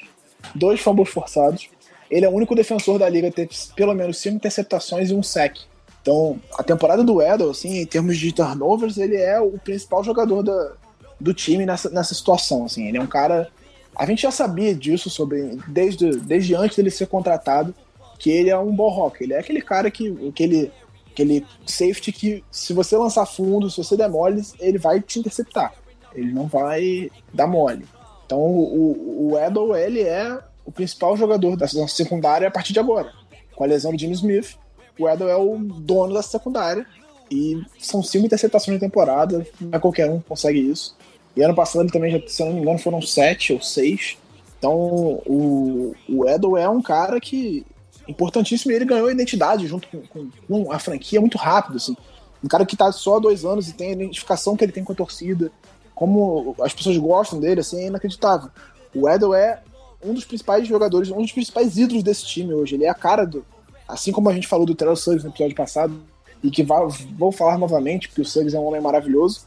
dois fumbles forçados. Ele é o único defensor da liga a ter pelo menos cinco interceptações e um sec. Então, a temporada do Weddle, assim, em termos de turnovers, ele é o principal jogador da, do time nessa, nessa situação. Assim. Ele é um cara. A gente já sabia disso sobre desde, desde antes dele ser contratado, que ele é um ball rock. Ele é aquele cara que. Aquele, aquele safety que, se você lançar fundo, se você der mole, ele vai te interceptar. Ele não vai dar mole. Então, o, o Weddle, ele é o principal jogador da nossa secundária a partir de agora. Com a lesão do Jimmy Smith, o Edel é o dono da secundária. E são cinco interceptações na temporada, não é qualquer um que consegue isso. E ano passado ele também, já, se eu não me engano, foram sete ou seis. Então o, o Edel é um cara que importantíssimo e ele ganhou identidade junto com, com, com a franquia muito rápido. Assim. Um cara que tá só há dois anos e tem a identificação que ele tem com a torcida, como as pessoas gostam dele, assim, é inacreditável. O Edel é um dos principais jogadores, um dos principais ídolos desse time hoje. Ele é a cara do. Assim como a gente falou do Terrell Suggs no episódio passado, e que vai, vou falar novamente, porque o Suggs é um homem maravilhoso.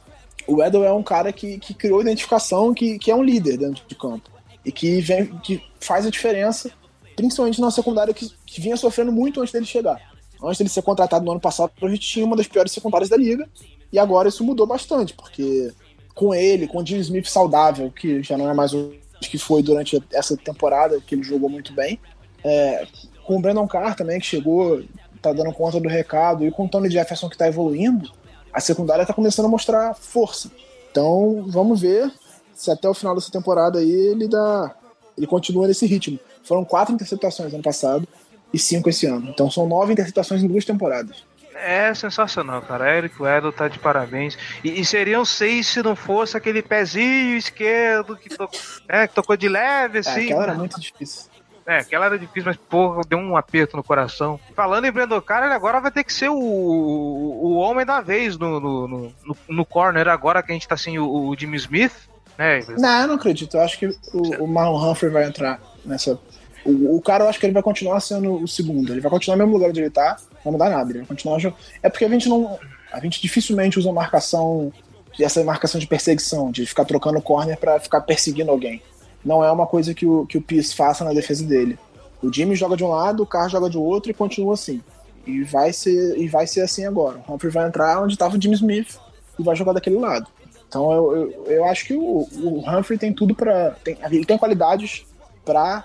O Edel é um cara que, que criou identificação, que, que é um líder dentro de campo. E que, vem, que faz a diferença, principalmente na secundária que, que vinha sofrendo muito antes dele chegar. Antes dele ser contratado no ano passado, a gente tinha uma das piores secundárias da liga. E agora isso mudou bastante, porque com ele, com o Jimmy Smith saudável, que já não é mais o que foi durante essa temporada, que ele jogou muito bem. É, com o Brandon Carr também, que chegou, tá dando conta do recado, e com o Tony Jefferson que tá evoluindo, a secundária tá começando a mostrar força. Então, vamos ver se até o final dessa temporada aí ele dá. ele continua nesse ritmo. Foram quatro interceptações ano passado e cinco esse ano. Então são nove interceptações em duas temporadas. É sensacional, cara. Eric Weddle tá de parabéns. E, e seriam seis se não fosse aquele pezinho esquerdo que, to... é, que tocou de leve, É, assim. aquela era muito difícil. É, aquela era difícil, mas porra, deu um aperto no coração. Falando em Brandon Carr, ele agora vai ter que ser o, o, o homem da vez no, no, no, no corner, agora que a gente tá sem o, o Jimmy Smith, né? Não, eu não acredito. Eu acho que o, o Marlon Humphrey vai entrar nessa. O, o cara, eu acho que ele vai continuar sendo o segundo. Ele vai continuar no mesmo lugar onde ele tá, não mudar nada. Ele vai continuar jogando. É porque a gente não. A gente dificilmente usa marcação. Essa marcação de perseguição, de ficar trocando corner pra ficar perseguindo alguém. Não é uma coisa que o, que o Pierce faça na defesa dele. O Jimmy joga de um lado, o Carr joga de outro e continua assim. E vai ser, e vai ser assim agora. O Humphrey vai entrar onde estava o Jimmy Smith e vai jogar daquele lado. Então eu, eu, eu acho que o, o Humphrey tem tudo para ele tem qualidades para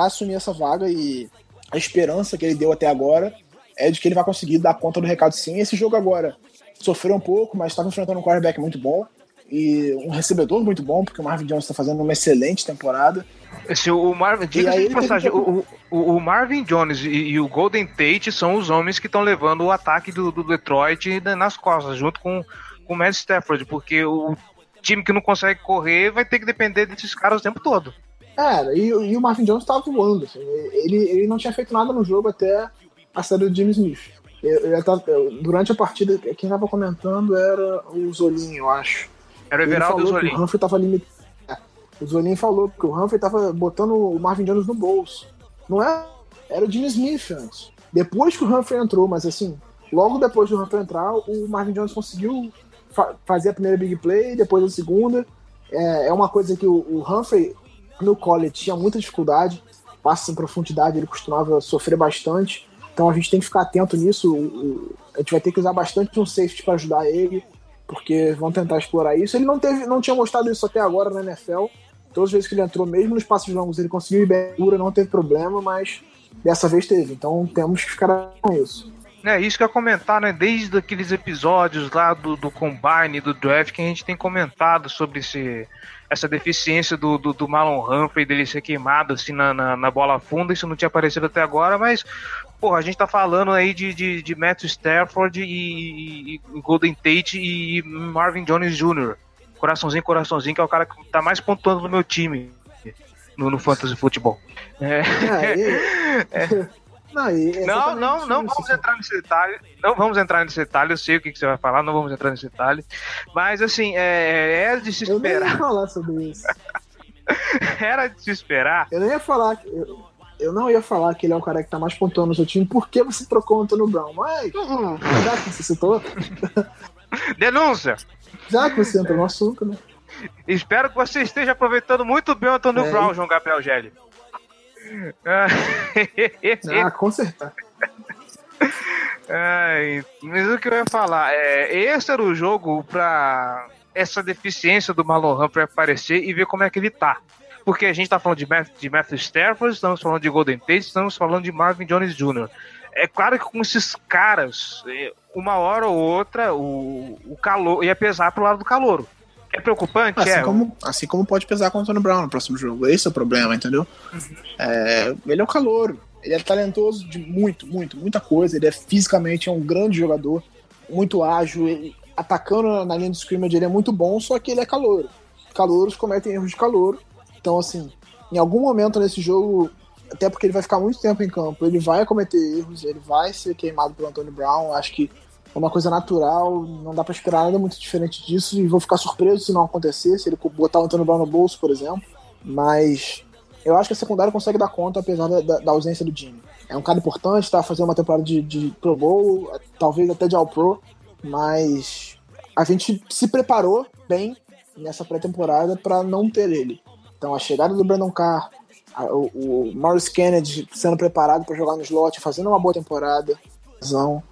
assumir essa vaga e a esperança que ele deu até agora é de que ele vai conseguir dar conta do recado sim. Esse jogo agora sofreu um pouco, mas estava enfrentando um quarterback muito bom e um recebedor muito bom, porque o Marvin Jones está fazendo uma excelente temporada. Esse, o Marvin, diga de teve passagem, o, o, o Marvin Jones e, e o Golden Tate são os homens que estão levando o ataque do, do Detroit nas costas, junto com, com o Matt Stafford, porque o time que não consegue correr vai ter que depender desses caras o tempo todo. Cara, e, e o Marvin Jones estava voando. assim, ele, ele não tinha feito nada no jogo até a saída do Jimmy Smith. Eu, eu tava- eu- durante a partida, quem tava comentando era o Zolinho, eu acho. Era o Everaldo Zolim. o Humphrey tava limitado. O Zolinho falou que o Humphrey tava botando o Marvin Jones no bolso. Não é? Era o Jimmy Smith antes. Depois que o Humphrey entrou, mas assim, logo depois do Humphrey entrar, o Marvin Jones conseguiu fa- fazer a primeira big play, depois a segunda. É, é uma coisa que o, o Humphrey no college tinha muita dificuldade, passos em profundidade, ele costumava sofrer bastante. Então a gente tem que ficar atento nisso. A gente vai ter que usar bastante um safety para ajudar ele porque vão tentar explorar isso. Ele não teve, não tinha mostrado isso até agora na NFL. Todas as vezes que ele entrou, mesmo nos passos longos, ele conseguiu ir não teve problema, mas dessa vez teve. Então temos que ficar com isso. É isso que eu ia comentar, né? Desde aqueles episódios lá do, do Combine, do Draft, que a gente tem comentado sobre esse, essa deficiência do, do, do Marlon Humphrey, dele ser queimado assim na, na, na bola funda. Isso não tinha aparecido até agora, mas, porra, a gente tá falando aí de, de, de Matthew Stafford e, e- e Golden Tate e Marvin Jones Jr. Coraçãozinho, coraçãozinho, que é o cara que tá mais pontuando no meu time no, no Fantasy Futebol. É. É, e- Não, é Não, não, não isso, vamos entrar nesse detalhe. Não vamos entrar nesse detalhe. Eu sei o que, que você vai falar, não vamos entrar nesse detalhe. Mas assim, é, é de se Eu nem ia esperar. falar sobre isso. Era de se esperar. Eu nem ia falar. que- Eu, eu não ia falar que ele é o cara que tá mais pontuando no seu time. Por que você trocou o Antônio Brown? Mas, já que você citou, Denúncia! já que você entrou no assunto, né? Espero que você esteja aproveitando muito bem o Antônio É. Brown, João Gabriel Gelli. Ah, com certeza. Ai, mas o que eu ia falar é, esse era o jogo pra essa deficiência do Marlon Humphrey aparecer e ver como é que ele tá. Porque a gente tá falando de, Math, de Matthew Stafford, estamos falando de Golden Tate, estamos falando de Marvin Jones Jr. É claro que com esses caras, é, uma hora ou outra, o, o calor ia pesar pro lado do calouro. É preocupante? Assim, é. como, assim como pode pesar com o Antônio Brown no próximo jogo. Esse é o problema, entendeu? É, ele é o calouro. Ele é talentoso de muito, muito, muita coisa. Ele é fisicamente é um grande jogador, muito ágil. Ele, atacando na linha de scrimmage, ele é muito bom, só que ele é calouro. Calouros cometem erros de calouro. Então, assim, em algum momento nesse jogo, até porque ele vai ficar muito tempo em campo, ele vai cometer erros, ele vai ser queimado pelo Antônio Brown. Acho que é uma coisa natural, não dá pra esperar nada muito diferente disso, e vou ficar surpreso se não acontecer, se ele botar o Antônio Brown no bolso, por exemplo. Mas eu acho que a secundária consegue dar conta, apesar da, da- ausência do Jimmy. É um cara importante, tá fazendo uma temporada de, de Pro Bowl, talvez até de All Pro, mas a gente se preparou bem nessa pré-temporada para não ter ele. Então a chegada do Brandon Carr, a- o, o Kennedy sendo preparado para jogar no slot, fazendo uma boa temporada, razão.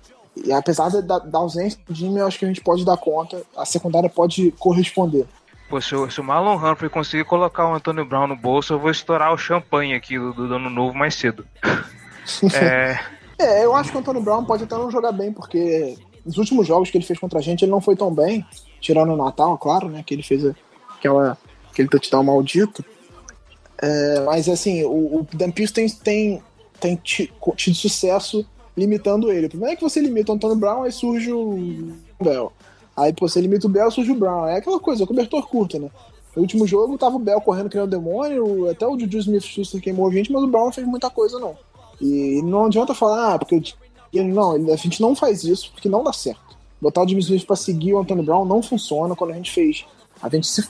E apesar da, da ausência do Jimmy, eu acho que a gente pode dar conta, a secundária pode corresponder. Pô, se, o- se o Marlon Humphrey conseguir colocar o Antônio Brown no bolso, eu vou estourar o champanhe aqui do, do ano novo mais cedo. É, É, eu acho que o Antônio Brown pode até não jogar bem, porque nos últimos jogos que ele fez contra a gente, ele não foi tão bem, tirando o Natal, claro, né? Que ele fez aquela, aquele touchdown maldito. É, mas assim, o, o Dan Pearce tem, tem, tem ti- tido sucesso limitando ele. O problema é que você limita o Antônio Brown, aí surge o Bell. Aí pô, você limita o Bell, surge o Brown. É aquela coisa, cobertor curto, né? No último jogo tava o Bell correndo um demônio, até o Juju Smith-Schuster queimou a gente, mas o Brown não fez muita coisa, não. E não adianta falar, ah, porque eu- não, a gente não faz isso porque não dá certo. Botar o Jimmy Smith pra seguir o Antônio Brown não funciona quando a gente fez. A gente se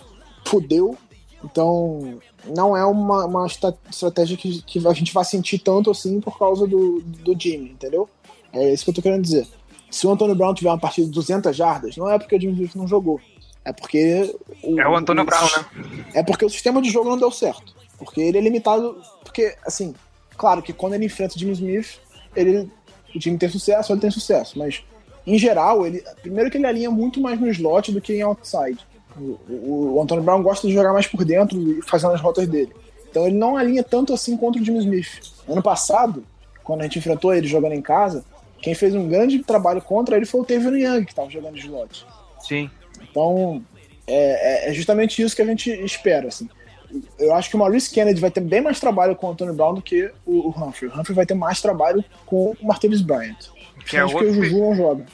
fudeu, então não é uma, uma estra- estratégia que, que a gente vai sentir tanto assim por causa do, do Jimmy, entendeu? É isso que eu tô querendo dizer. Se o Antônio Brown tiver uma partida de 200 jardas, não é porque o Jimmy Smith não jogou. É porque. é o Antônio Brown, né? É porque o sistema de jogo não deu certo. Porque ele é limitado. Porque, assim, claro que quando ele enfrenta o Jimmy Smith, ele, o time tem sucesso, ele tem sucesso. Mas, em geral, ele. Primeiro que ele alinha muito mais no slot do que em outside. O, o, o Antônio Brown gosta de jogar mais por dentro e fazendo as rotas dele. Então ele não alinha tanto assim contra o Jimmy Smith. Ano passado, quando a gente enfrentou ele jogando em casa, quem fez um grande trabalho contra ele foi o Tavion Young, que estava jogando de slot. Sim. Então, é, é- é justamente isso que a gente espera. Assim. Eu acho que o Maurice Kennedy vai ter bem mais trabalho com o Antônio Brown do que o, Humphrey. O Humphrey vai ter mais trabalho com o Martavis Bryant. Que é Acho que o Juju não joga.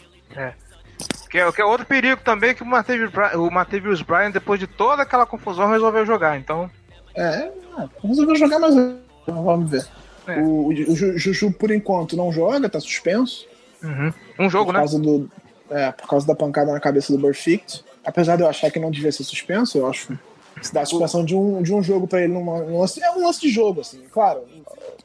Que é, que é outro perigo também que o Bry- o Martavius Bryant, depois de toda aquela confusão, resolveu jogar. Então, É, é, resolveu jogar, mas vamos ver. É. O, o Ju- Juju, por enquanto, não joga, tá suspenso. Uhum. Um jogo, por né? causa do é, por causa da pancada na cabeça do Burfict. Apesar de eu achar que não devia ser suspenso, eu acho se dá a suspensão de um, de um jogo pra ele numa, num lance, é um lance de jogo, assim, claro.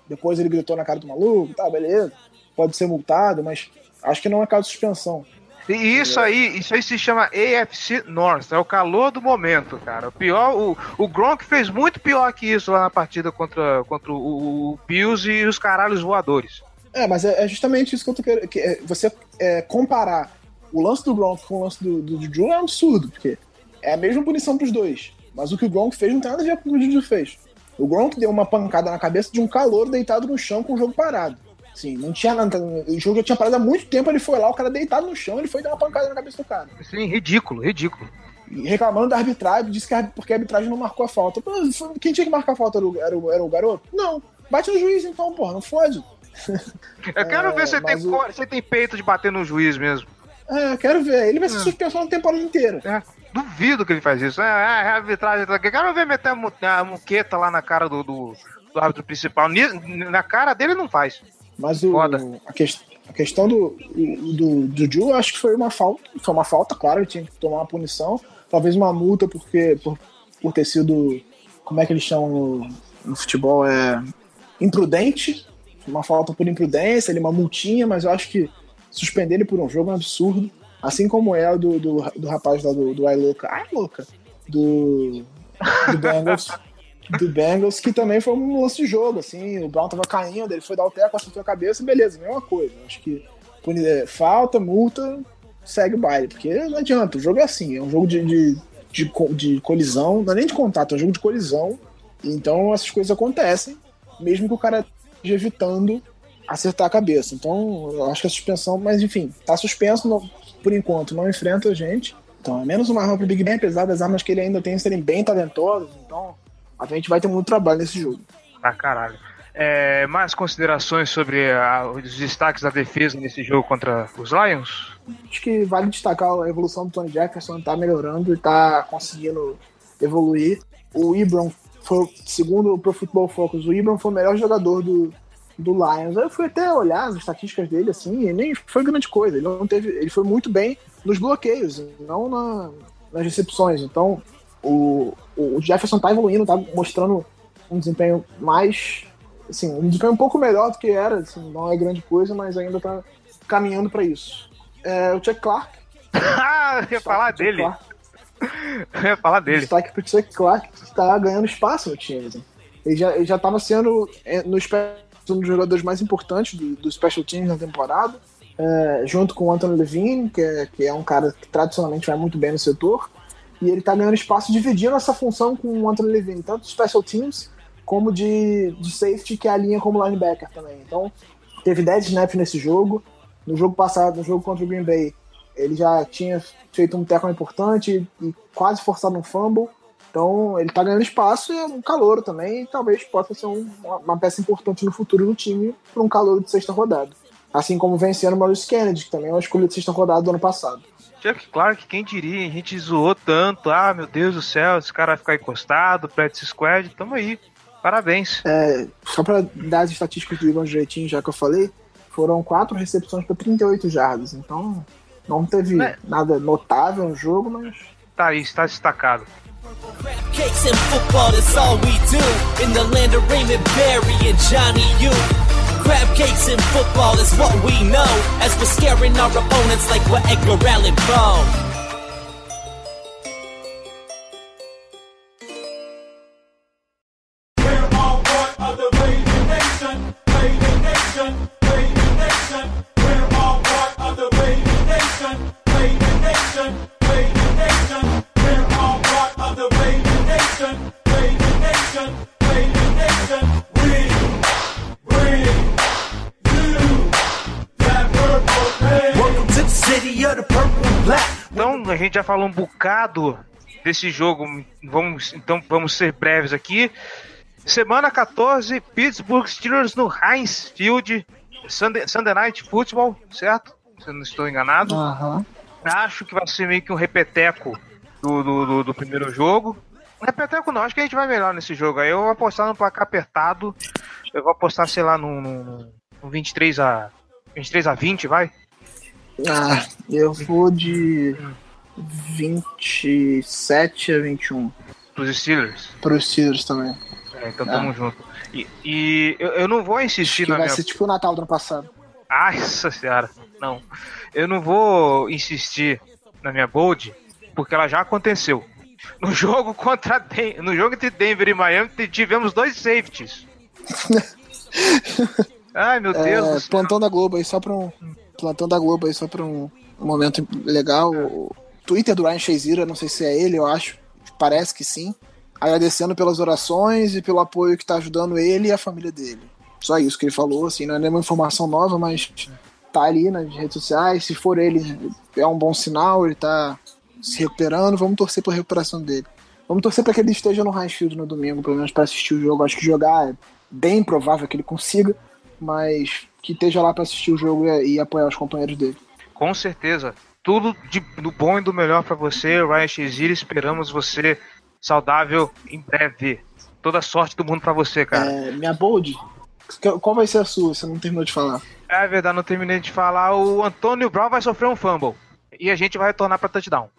Depois ele gritou na cara do maluco, tá, beleza. Pode ser multado, mas acho que não é caso de suspensão. E isso aí, isso aí se chama AFC North, é o calor do momento, cara. O pior, o, o Gronk fez muito pior que isso lá na partida contra, contra o, o Bills e os caralhos voadores. É, mas é, é justamente isso que eu tô querendo. Que é, você é, comparar o lance do Gronk com o lance do, do Juju é um absurdo, porque é a mesma punição pros dois. Mas o que o Gronk fez não tem nada a ver com o que o Juju fez. O Gronk deu uma pancada na cabeça de um calor deitado no chão com o jogo parado. Sim, não tinha nada. O jogo já tinha parado há muito tempo, ele foi lá, o cara deitado no chão, ele foi dar uma pancada na cabeça do cara. Assim, ridículo, ridículo. E reclamando da arbitragem, disse que a, porque a arbitragem não marcou a falta. Pô, quem tinha que marcar a falta era o, era o, era o garoto? Não. Bate no juiz então, porra, não fode. Eu quero É, ver se tem, o- se tem peito de bater no juiz mesmo. É, quero ver. Ele vai ser Hum. suspenso a temporada inteira. É, duvido que ele faz isso. É, é, é arbitragem. tá. Quero ver meter a, mu- a muqueta lá na cara do, do, do árbitro principal. Na cara dele não faz. Mas o, a, ques- a questão do, do, do eu acho que foi uma falta. Foi uma falta, claro, ele tinha que tomar uma punição. Talvez uma multa, porque por, por ter sido. Como é que eles chamam no, futebol? É. Imprudente. Uma falta por imprudência, ele uma multinha, mas eu acho que suspender ele por um jogo é um absurdo. Assim como é o do, do, do rapaz lá do, do Ai Louca. Ai Louca! Do. Do Bengals. do Bengals, que também foi um lance de jogo, assim, o Brown tava caindo, ele foi dar o teco, acertou a cabeça, beleza, mesma coisa. Acho que é, falta, multa, segue o baile, porque não adianta, o jogo é assim, é um jogo de, de, de, de colisão, não é nem de contato, é um jogo de colisão, então essas coisas acontecem, mesmo que o cara esteja evitando acertar a cabeça. Então, eu acho que a suspensão, mas enfim, tá suspenso por enquanto, não enfrenta a gente. Então, é menos uma arma pro Big Ben, apesar das armas que ele ainda tem serem bem talentosas. Então, a gente vai ter muito trabalho nesse jogo. Ah, caralho. É, mais considerações sobre a- os destaques da defesa nesse jogo contra os Lions? Acho que vale destacar a evolução do Tony Jefferson, tá melhorando e tá conseguindo evoluir. O Ibram foi, segundo o Pro Football Focus, o Ibram foi o melhor jogador do, do Lions. Eu fui até olhar as estatísticas dele, assim, e nem foi grande coisa. Ele não teve. Ele foi muito bem nos bloqueios, não na- nas recepções. Então, o, o Jefferson tá evoluindo, tá mostrando um desempenho mais. Assim, um desempenho um pouco melhor do que era, assim, não é grande coisa, mas ainda tá caminhando para isso. É, o Chuck Clark. ah, ia falar dele. Eu ia falar dele. Destaque pro Chuck Clark que tá ganhando espaço no time. assim. Ele já, ele já tava sendo é, no um dos jogadores mais importantes do, do Special Teams na temporada, é, junto com o Anthony Levine, que é, que é um cara que tradicionalmente vai muito bem no setor. E ele tá ganhando espaço dividindo essa função com o Anthony Levine, tanto de Special Teams como de, de safety, que é a linha como linebacker também. Então, teve 10 snaps nesse jogo. No jogo passado, no jogo contra o Green Bay, ele já tinha feito um tackle importante e quase forçado um fumble. Então ele tá ganhando espaço e é um calouro também, e talvez possa ser um- uma, peça importante no futuro do time para um calouro de sexta rodada. Assim como vencendo o Maurice Kennedy, que também é uma escolha de sexta rodada do ano passado. Chuck Clark, quem diria? A gente zoou tanto. Ah, meu Deus do céu, esse cara vai ficar encostado, practice squad. Tamo aí. Parabéns. É, só para dar as estatísticas do Ivan direitinho, já que eu falei, foram quatro recepções para 38 jardas. Então não teve É. nada notável no jogo, mas Tá aí, está destacado. Cakes and football, that's all we do. In the land of Raymond Berry and Johnny U. Crab cakes and football is what we know. As we're scaring our opponents like we're Edgar Allan Poe. A gente já falou um bocado desse jogo. Vamos, então, vamos ser breves aqui. Semana 14, Pittsburgh Steelers no Heinz Field. Sunday, Sunday Night Football, certo? Se eu não estou enganado. Acho que vai ser meio que um repeteco do, do, do- do primeiro jogo. Repeteco não, acho que a gente vai melhor nesse jogo. Aí eu vou apostar no placar apertado Eu vou apostar, sei lá, no, no, no 23 a 23 a 20, vai? Ah, eu vou de 27 a 21. Pros Steelers. Pros Steelers também. É, então tamo junto. E, e eu, eu não vou insistir Que na vai minha ser tipo o Natal do ano passado. Nossa senhora, não. Eu não vou insistir na minha bold, porque ela já aconteceu. No jogo contra Den no jogo entre Denver e Miami tivemos dois safeties. Ai meu Deus. É, do céu. plantão da Globo aí só pra um. Plantão da Globo aí só pra um, um momento legal. O Twitter do Ryan Shazier, não sei se é ele, eu acho. Parece que sim. Agradecendo pelas orações e pelo apoio que tá ajudando ele e a família dele. Só isso que ele falou, assim, não é nenhuma informação nova, mas tá ali nas redes sociais. Se for ele, é um bom sinal, ele tá se recuperando. Vamos torcer pela recuperação dele. Vamos torcer para que ele esteja no Heinz Field no domingo, pelo menos para assistir o jogo. Acho que jogar é bem provável que ele consiga, mas que esteja lá para assistir o jogo e, e apoiar os companheiros dele. Com certeza. Tudo de, do bom e do melhor pra você, Ryan Shazier. Esperamos você saudável em breve. Toda a sorte do mundo pra você, cara. É, minha bold, qual vai ser a sua? Você não terminou de falar. É verdade, não terminei de falar. O Antônio Brown vai sofrer um fumble. E a gente vai retornar pra touchdown.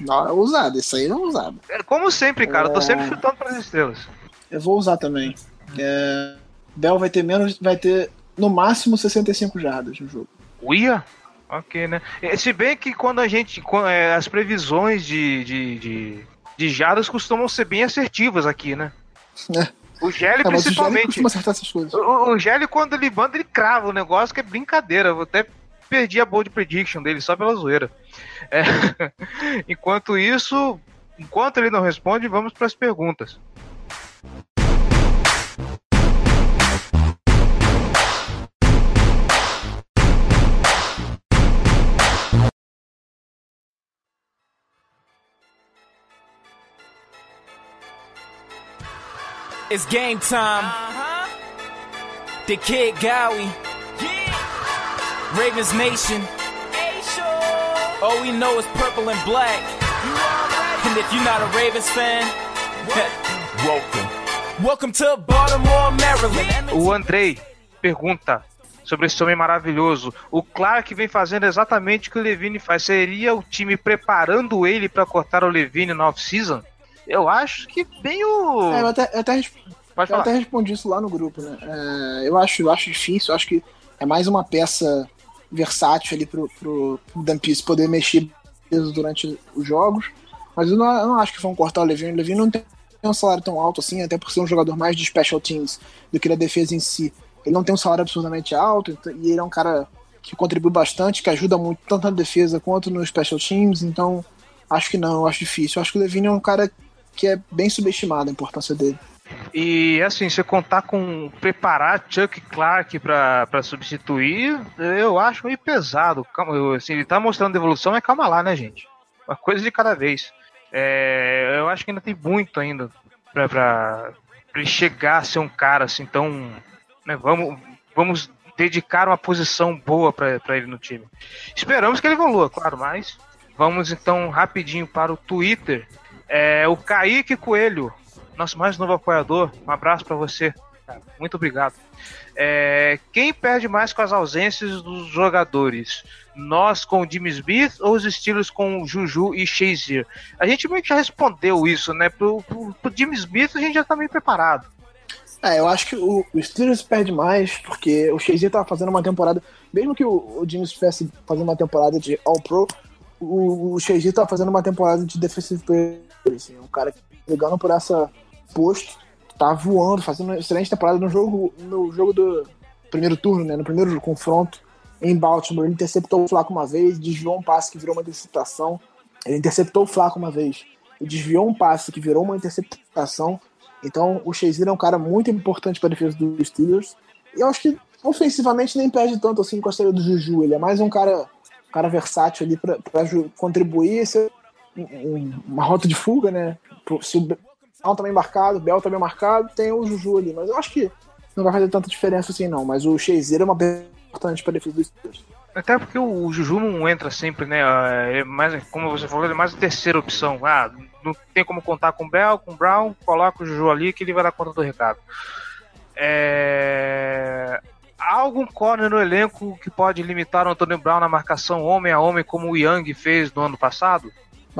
Não, é ousado, isso aí é ousado. É, Como sempre, cara. Eu tô É. sempre chutando pras estrelas. Eu vou usar também. É, Bell vai ter menos, vai ter no máximo 65 jardas no jogo. Uia? Ok, né? Eh, Se bem que quando a gente. quan- eh, As previsões de, de, de, de jardas costumam ser bem assertivas aqui, né? É. O Gelli É, o Gelli principalmente. essas coisas. O, o Gelli, quando ele manda, ele crava o negócio que é brincadeira. Eu até perdi a bold prediction dele só pela zoeira. É, Enquanto isso, enquanto ele não responde, vamos para as perguntas. It's game time. The Kid Gowie. Ravens Nation. All we know is purple and black. And if you're not a Ravens fan, welcome. Welcome to Baltimore, Maryland. O Andrei pergunta sobre esse homem maravilhoso. O Clark vem fazendo exatamente o que o Levine faz. Seria o time preparando ele para cortar o Levine na off-season? Eu acho que bem o. É, eu até, eu até, eu até respondi isso lá no grupo, né? É, eu, acho, eu acho difícil, eu acho que é mais uma peça versátil ali pro, pro, pro Dan poder mexer durante os jogos. Mas eu não, eu não acho que vão cortar o Levine. O Levine não tem um salário tão alto assim, até por ser um jogador mais de special teams do que da defesa em si. Ele não tem um salário absurdamente alto então- e ele é um cara que contribui bastante, que ajuda muito tanto na defesa quanto nos special teams. Então, acho que não, eu acho difícil. Eu acho que o Levine é um cara que é bem subestimado a importância dele. E assim, você contar com preparar Chuck Clark pra substituir, eu acho meio pesado. Calma, assim, ele tá mostrando evolução, mas calma lá, né, gente? Uma coisa de cada vez. É, eu acho que ainda tem muito ainda pra, pra, pra ele chegar a ser um cara assim tão. Né, vamos, vamos dedicar uma posição boa pra ele no time. Esperamos que ele evolua, claro, mas vamos então rapidinho para o Twitter. É, o Kaique Coelho, nosso mais novo apoiador, um abraço pra você. Muito obrigado. É, quem perde mais com as ausências dos jogadores? Nós com o Jimmy Smith ou os Steelers com o Juju e Shazier? A gente meio que já respondeu isso, né? Pro, pro, pro Jimmy Smith a gente já tá meio preparado. É, eu acho que o, o Steelers perde mais, porque o Shazier tava fazendo uma temporada, mesmo que o, o Jimmy estivesse fazendo uma temporada de All-Pro, o, o Shazier tava fazendo uma temporada de Defensive Player, assim, um cara brigando por essa posto, tá voando, fazendo uma excelente temporada no jogo, no jogo do primeiro turno, né, no primeiro confronto em Baltimore, ele interceptou o Flaco uma vez, desviou um passe que virou uma interceptação, ele interceptou o Flaco uma vez, e desviou um passe que virou uma interceptação, então o Shazier é um cara muito importante para a defesa dos Steelers. E eu acho que ofensivamente nem perde tanto assim com a história do Juju. Ele é mais um cara, um cara versátil ali para contribuir, ser um- um- uma rota de fuga, né? Se o Bell também marcado, o Bell também marcado, tem o Juju ali. Mas eu acho que não vai fazer tanta diferença assim, não. Mas o Shazier é uma peça importante para a defesa dos Steelers. Até porque o Juju não entra sempre, né? É mais, como você falou, ele é mais a terceira opção. Ah, não tem como contar com o Bell, com o Brown, coloca o Juju ali que ele vai dar conta do recado. É... Há algum corner no elenco que pode limitar o Antônio Brown na marcação homem a homem, como o Young fez no ano passado?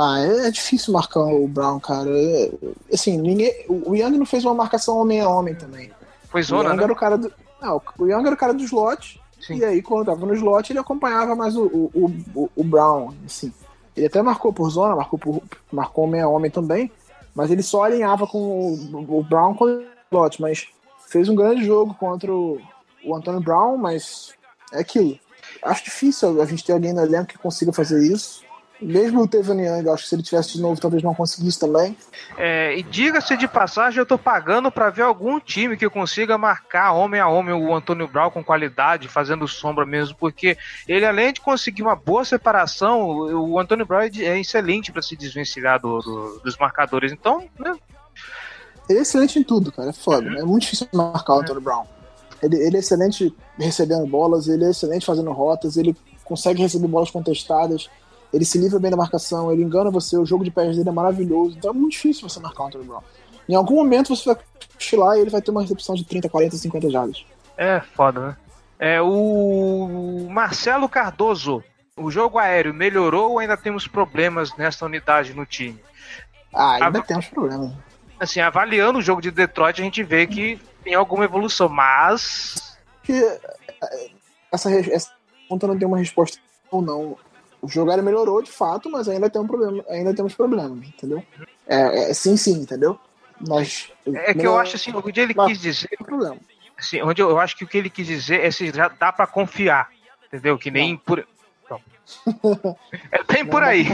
Ah, é, é difícil marcar o Brown, cara. É, assim, ninguém, o Young não fez uma marcação homem a homem também. Foi O zona, Young né? era o cara do. Não, o Young era o cara do slot. Sim. E aí, quando tava no slot, ele acompanhava mais o, o, o, o Brown, assim. Ele até marcou por zona, marcou por marcou homem a homem também, mas ele só alinhava com o, o Brown com o slot, mas fez um grande jogo contra o, o Antônio Brown, mas é aquilo. Acho difícil a gente ter alguém no elenco que consiga fazer isso. Mesmo o Tevin Young, acho que se ele tivesse de novo, talvez não conseguisse também. É, e diga-se de passagem, eu tô pagando pra ver algum time que consiga marcar homem a homem o Antônio Brown com qualidade, fazendo sombra mesmo, porque ele, além de conseguir uma boa separação, o Antônio Brown é é excelente pra se desvencilhar do- do- dos marcadores. Então, né, Ele é excelente em tudo, cara. É foda. né? É muito difícil marcar o Antônio Brown. Ele, ele é excelente recebendo bolas, ele é excelente fazendo rotas, ele consegue receber bolas contestadas, ele se livra bem da marcação, ele engana você, o jogo de pés dele é maravilhoso. Então é muito difícil você marcar o Antônio Brown. Em algum momento você vai cochilar e ele vai ter uma recepção de 30, 40, 50 jardas. é foda, né? É, o Marcelo Cardoso, o jogo aéreo melhorou ou ainda temos problemas nessa unidade no time? Ah, ainda Ah, temos problemas. Assim, avaliando o jogo de Detroit, a gente vê que tem alguma evolução, mas eh, essa, essa pergunta não tem uma resposta ou não. O aéreo melhorou de fato, mas ainda tem um problema, ainda temos problemas, entendeu? É, é sim, sim, entendeu? Mas é que eu acho assim, o que ele Mas- quis dizer, problema. assim, onde eu, eu acho que o que ele quis dizer é se já dá pra confiar, entendeu? Que nem por Não. É bem por Não aí.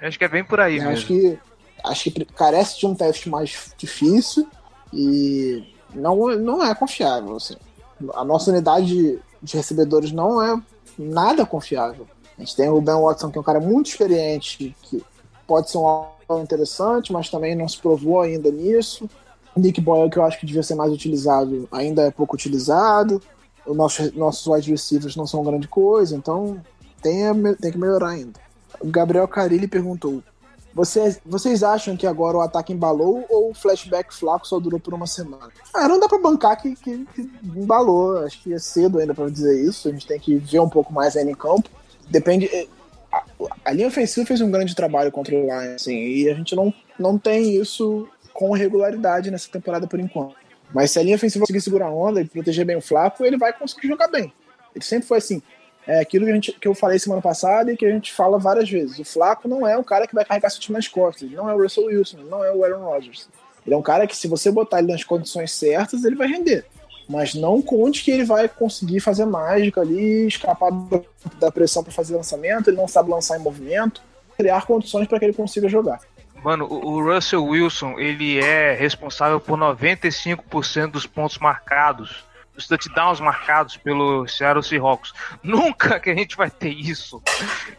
Acho que é bem por aí acho que acho que carece de um teste mais difícil e não, não é confiável. Assim. A nossa unidade de, de recebedores não é nada confiável. A gente tem o Ben Watson, que é um cara muito experiente, que pode ser um alvo interessante, mas também não se provou ainda nisso. Nick Boyle, que eu acho que devia ser mais utilizado, ainda é pouco utilizado. Os nossos, nossos wide receivers não são grande coisa, então tem, a tem que melhorar ainda. O Gabriel Carilli perguntou: vocês, vocês acham que agora o ataque embalou ou o flashback flaco só durou por uma semana? Ah, não dá pra bancar que, que, que embalou. Acho que é cedo ainda pra dizer isso. A gente tem que ver um pouco mais ainda em campo. Depende. eh, A, a linha ofensiva fez um grande trabalho contra o Lions, assim, e a gente não, não tem isso com regularidade nessa temporada por enquanto. Mas se a linha ofensiva conseguir segurar a onda e proteger bem o Flaco, ele vai conseguir jogar bem. Ele sempre foi assim. É aquilo que, a gente, que eu falei semana passada e que a gente fala várias vezes. O Flaco não é um cara que vai carregar seu time nas costas. Ele não é o Russell Wilson, ele não é o Aaron Rodgers. Ele é um cara que, se você botar ele nas condições certas, ele vai render. Mas não conte que ele vai conseguir fazer mágica ali, escapar da- pressão para fazer lançamento. Ele não sabe lançar em movimento, criar condições para que ele consiga jogar. Mano, o Russell Wilson, ele é responsável por 95% dos pontos marcados, dos touchdowns marcados pelo Seattle Seahawks. Nunca que a gente vai ter isso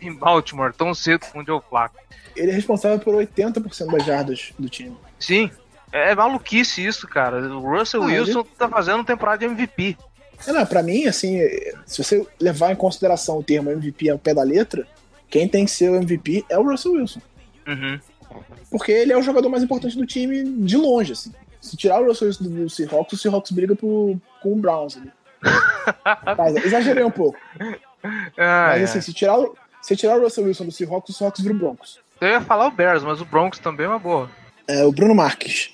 em Baltimore tão cedo com o Joe Flacco. Ele é responsável por 80% das jardas do time. Sim, é maluquice isso, cara. O Russell Ah, Wilson tá fazendo temporada de MVP. É, não, pra mim, assim, se você levar em consideração o termo MVP ao pé da letra, quem tem que ser o MVP é o Russell Wilson. Uhum. Porque ele é o jogador mais importante do time de longe, assim. Se tirar o Russell Wilson do Seahawks, o Seahawks briga pro, com o Browns ali. Mas, exagerei um pouco. Ah, Mas é. assim, se tirar, o- se tirar o Russell Wilson do Seahawks, o Seahawks vira o Broncos. Eu ia falar o Bears, mas o Broncos também é uma boa. É, o Bruno Marques.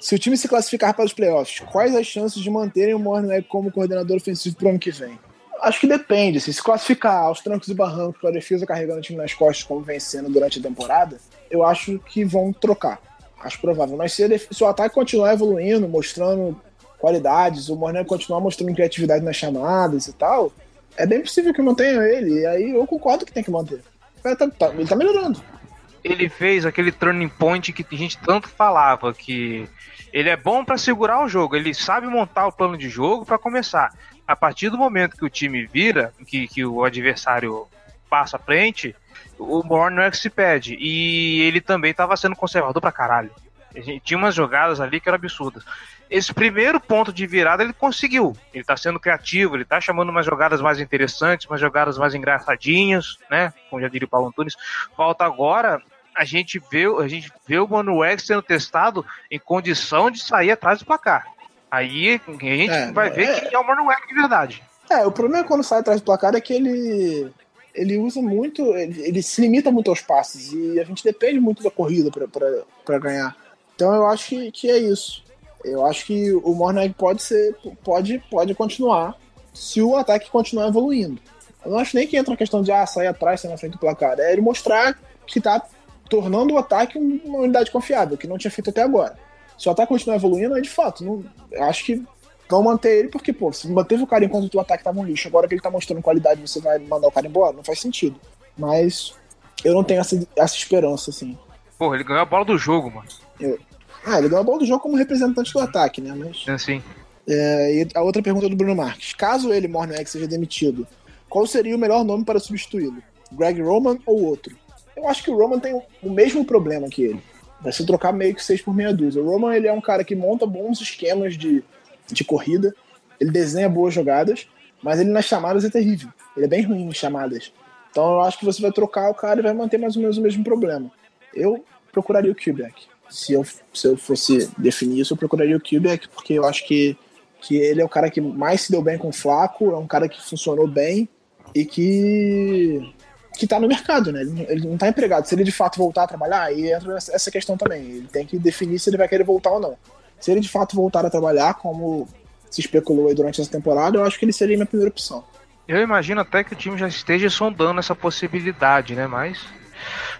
Se o time se classificar para os playoffs, quais as chances de manterem o Mornweg como coordenador ofensivo pro ano que vem? Acho que depende. assim, se classificar aos trancos e barrancos com a defesa carregando o time nas costas, como vem sendo durante a temporada, eu acho que vão trocar. Acho provável. Mas se, a def- se o ataque continuar evoluindo, mostrando qualidades, o Mornweg continuar mostrando criatividade nas chamadas e tal, é bem possível que mantenham ele. E aí eu concordo que tem que manter. Cara tá- tá- ele tá melhorando. ele fez aquele turning point que a gente tanto falava que ele é bom pra segurar o jogo, ele sabe montar o plano de jogo pra começar. A partir do momento que o time vira, que, que o adversário passa à frente, o Morner se pede. E ele também tava sendo conservador pra caralho. Gente tinha umas jogadas ali que eram absurdas. Esse primeiro ponto de virada ele conseguiu. Ele tá sendo criativo, ele tá chamando umas jogadas mais interessantes, umas jogadas mais engraçadinhas, né? Como já diria o Paulo Antunes. Falta agora a gente vê, a gente vê o Mano X sendo testado em condição de sair atrás do placar. Aí a gente É, vai ver é. quem é o Marnoek de verdade. É, o problema quando sai atrás do placar é que ele ele usa muito, ele, ele se limita muito aos passes e a gente depende muito da corrida pra ganhar. Então eu acho que, que é isso. Eu acho que o Mornag pode ser, pode, pode continuar se o ataque continuar evoluindo. Eu não acho nem que entra a questão de ah, sair atrás, sair na frente do placar. É ele mostrar que tá tornando o ataque uma unidade confiável, que não tinha feito até agora. Se o ataque continuar evoluindo, é de fato. Não, eu acho que vão manter ele, porque, pô, se manteve o cara enquanto o ataque tava um lixo, agora que ele tá mostrando qualidade, você vai mandar o cara embora? Não faz sentido. Mas eu não tenho essa, essa esperança, assim. Porra, ele ganhou a bola do jogo, mano. Ah, ele ganhou a bola do jogo como representante do ataque, né? Mas. Assim. É, e a outra pergunta é do Bruno Marques. Caso ele, Morneck, seja demitido, qual seria o melhor nome para substituí-lo? Greg Roman ou outro? Eu acho que o Roman tem o mesmo problema que ele. Vai se trocar meio que seis por meia dúzia. O Roman ele é um cara que monta bons esquemas de, de corrida, ele desenha boas jogadas, mas ele nas chamadas é terrível. Ele é bem ruim em chamadas. Então eu acho que você vai trocar o cara e vai manter mais ou menos o mesmo problema. Eu procuraria o Kubrick. Se eu, se eu fosse definir isso, eu procuraria o Kubrick, porque eu acho que, que ele é o cara que mais se deu bem com o Flaco, é um cara que funcionou bem e que que tá no mercado, né? Ele, não- ele não tá empregado. Se ele de fato voltar a trabalhar, aí entra essa questão também. Ele tem que definir se ele vai querer voltar ou não. Se ele de fato voltar a trabalhar, como se especulou aí durante essa temporada, eu acho que ele seria minha primeira opção. Eu imagino até que o time já esteja sondando essa possibilidade, né? Mas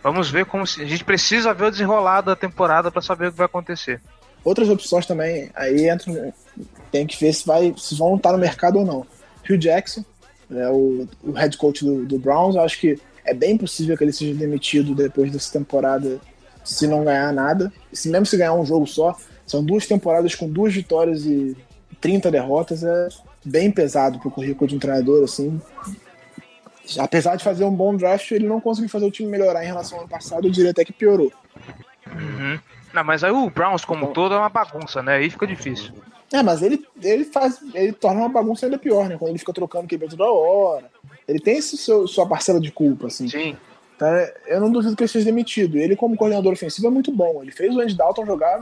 vamos ver como se... a gente precisa ver o desenrolar da temporada pra saber o que vai acontecer. Outras opções também, aí entra, tem que ver se, vai, se vão estar no mercado ou não. Hugh Jackson, né, o, o head coach do, do Browns, acho que é bem possível que ele seja demitido depois dessa temporada se não ganhar nada. Se mesmo se ganhar um jogo só, são duas temporadas com duas vitórias e 30 derrotas, é bem pesado pro currículo de um treinador, assim. Apesar de fazer um bom draft, ele não conseguiu fazer o time melhorar em relação ao ano passado, eu diria até que piorou. Não, mas aí o Browns como um todo é uma bagunça, né? Aí fica difícil. É, mas ele, ele faz. Ele torna uma bagunça ainda pior, né? Quando ele fica trocando QB toda hora. Ele tem esse seu, sua parcela de culpa, assim. Sim. Então, eu não duvido que ele seja demitido. Ele, como coordenador ofensivo, é muito bom. Ele fez o Andy Dalton jogar.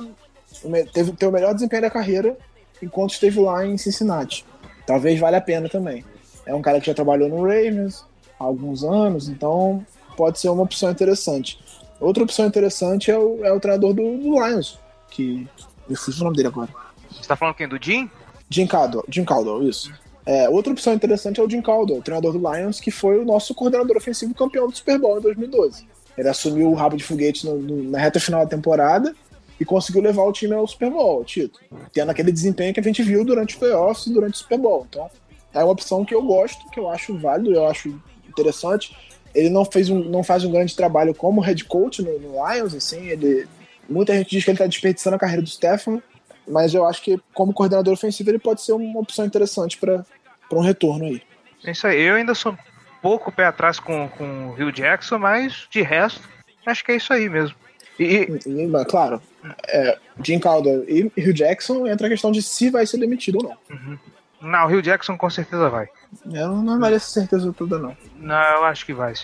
Teve ter o melhor desempenho da carreira enquanto esteve lá em Cincinnati. Talvez valha a pena também. É um cara que já trabalhou no Ravens há alguns anos, então pode ser uma opção interessante. Outra opção interessante é o, é o treinador do, do Lions, que. Me fugiu o nome dele agora. Você tá falando quem? Do Jim? Jim Caldwell, Jim Caldwell, isso. É, outra opção interessante é o Jim Caldwell, o treinador do Lions, que foi o nosso coordenador ofensivo campeão do Super Bowl em 2012. Ele assumiu o rabo de foguete no- no- na reta final da temporada e conseguiu levar o time ao Super Bowl, ao título. Tendo aquele desempenho que a gente viu durante os playoffs e durante o Super Bowl. Então, é uma opção que eu gosto, que eu acho válido, eu acho interessante. Ele não, fez um, não faz um grande trabalho como head coach no, no Lions, assim, ele... Muita gente diz que ele está desperdiçando a carreira do Stefan, mas eu acho que como coordenador ofensivo ele pode ser uma opção interessante para um retorno aí. É isso aí. Eu ainda sou um pouco pé atrás com, com o Rio Jackson, mas de resto, acho que é isso aí mesmo. E, e- claro, é, Jim Caldwell e Hugh Jackson entra a questão de se vai ser demitido ou não. não, o Rio Jackson com certeza vai. Eu não, essa certeza toda, não. Não, eu acho que vai.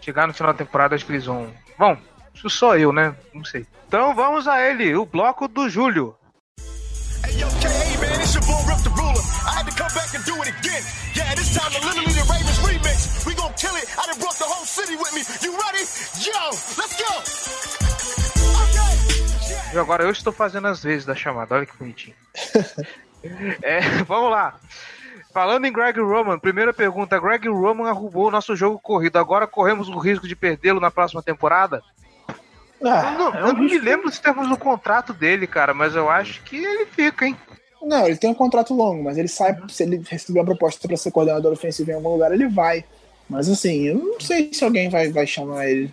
Chegar no final da temporada, acho que eles vão. Bom, isso sou eu, né? Não sei. Então vamos a ele, o bloco do Júlio. Hey, yo, K, hey, man, it's your boy Rip the Ruler. I had to come back and do it again. Yeah, this time the Literally the Ravens remix. We gon' kill it. I done brought the whole city with me. You ready? Yo, let's go. Okay. E agora eu estou fazendo as vezes da chamada, olha que bonitinho. É, vamos lá. Falando em Greg Roman, primeira pergunta: Greg Roman arrumou o nosso jogo corrido. Agora corremos o risco de perdê-lo na próxima temporada? Ah, eu não, é um não me lembro se temos no contrato dele, cara, mas eu acho que ele fica, hein? Não, ele tem um contrato longo, mas ele sai, se ele receber uma proposta para ser coordenador ofensivo em algum lugar, ele vai. Mas assim, eu não sei se alguém vai, vai chamar ele.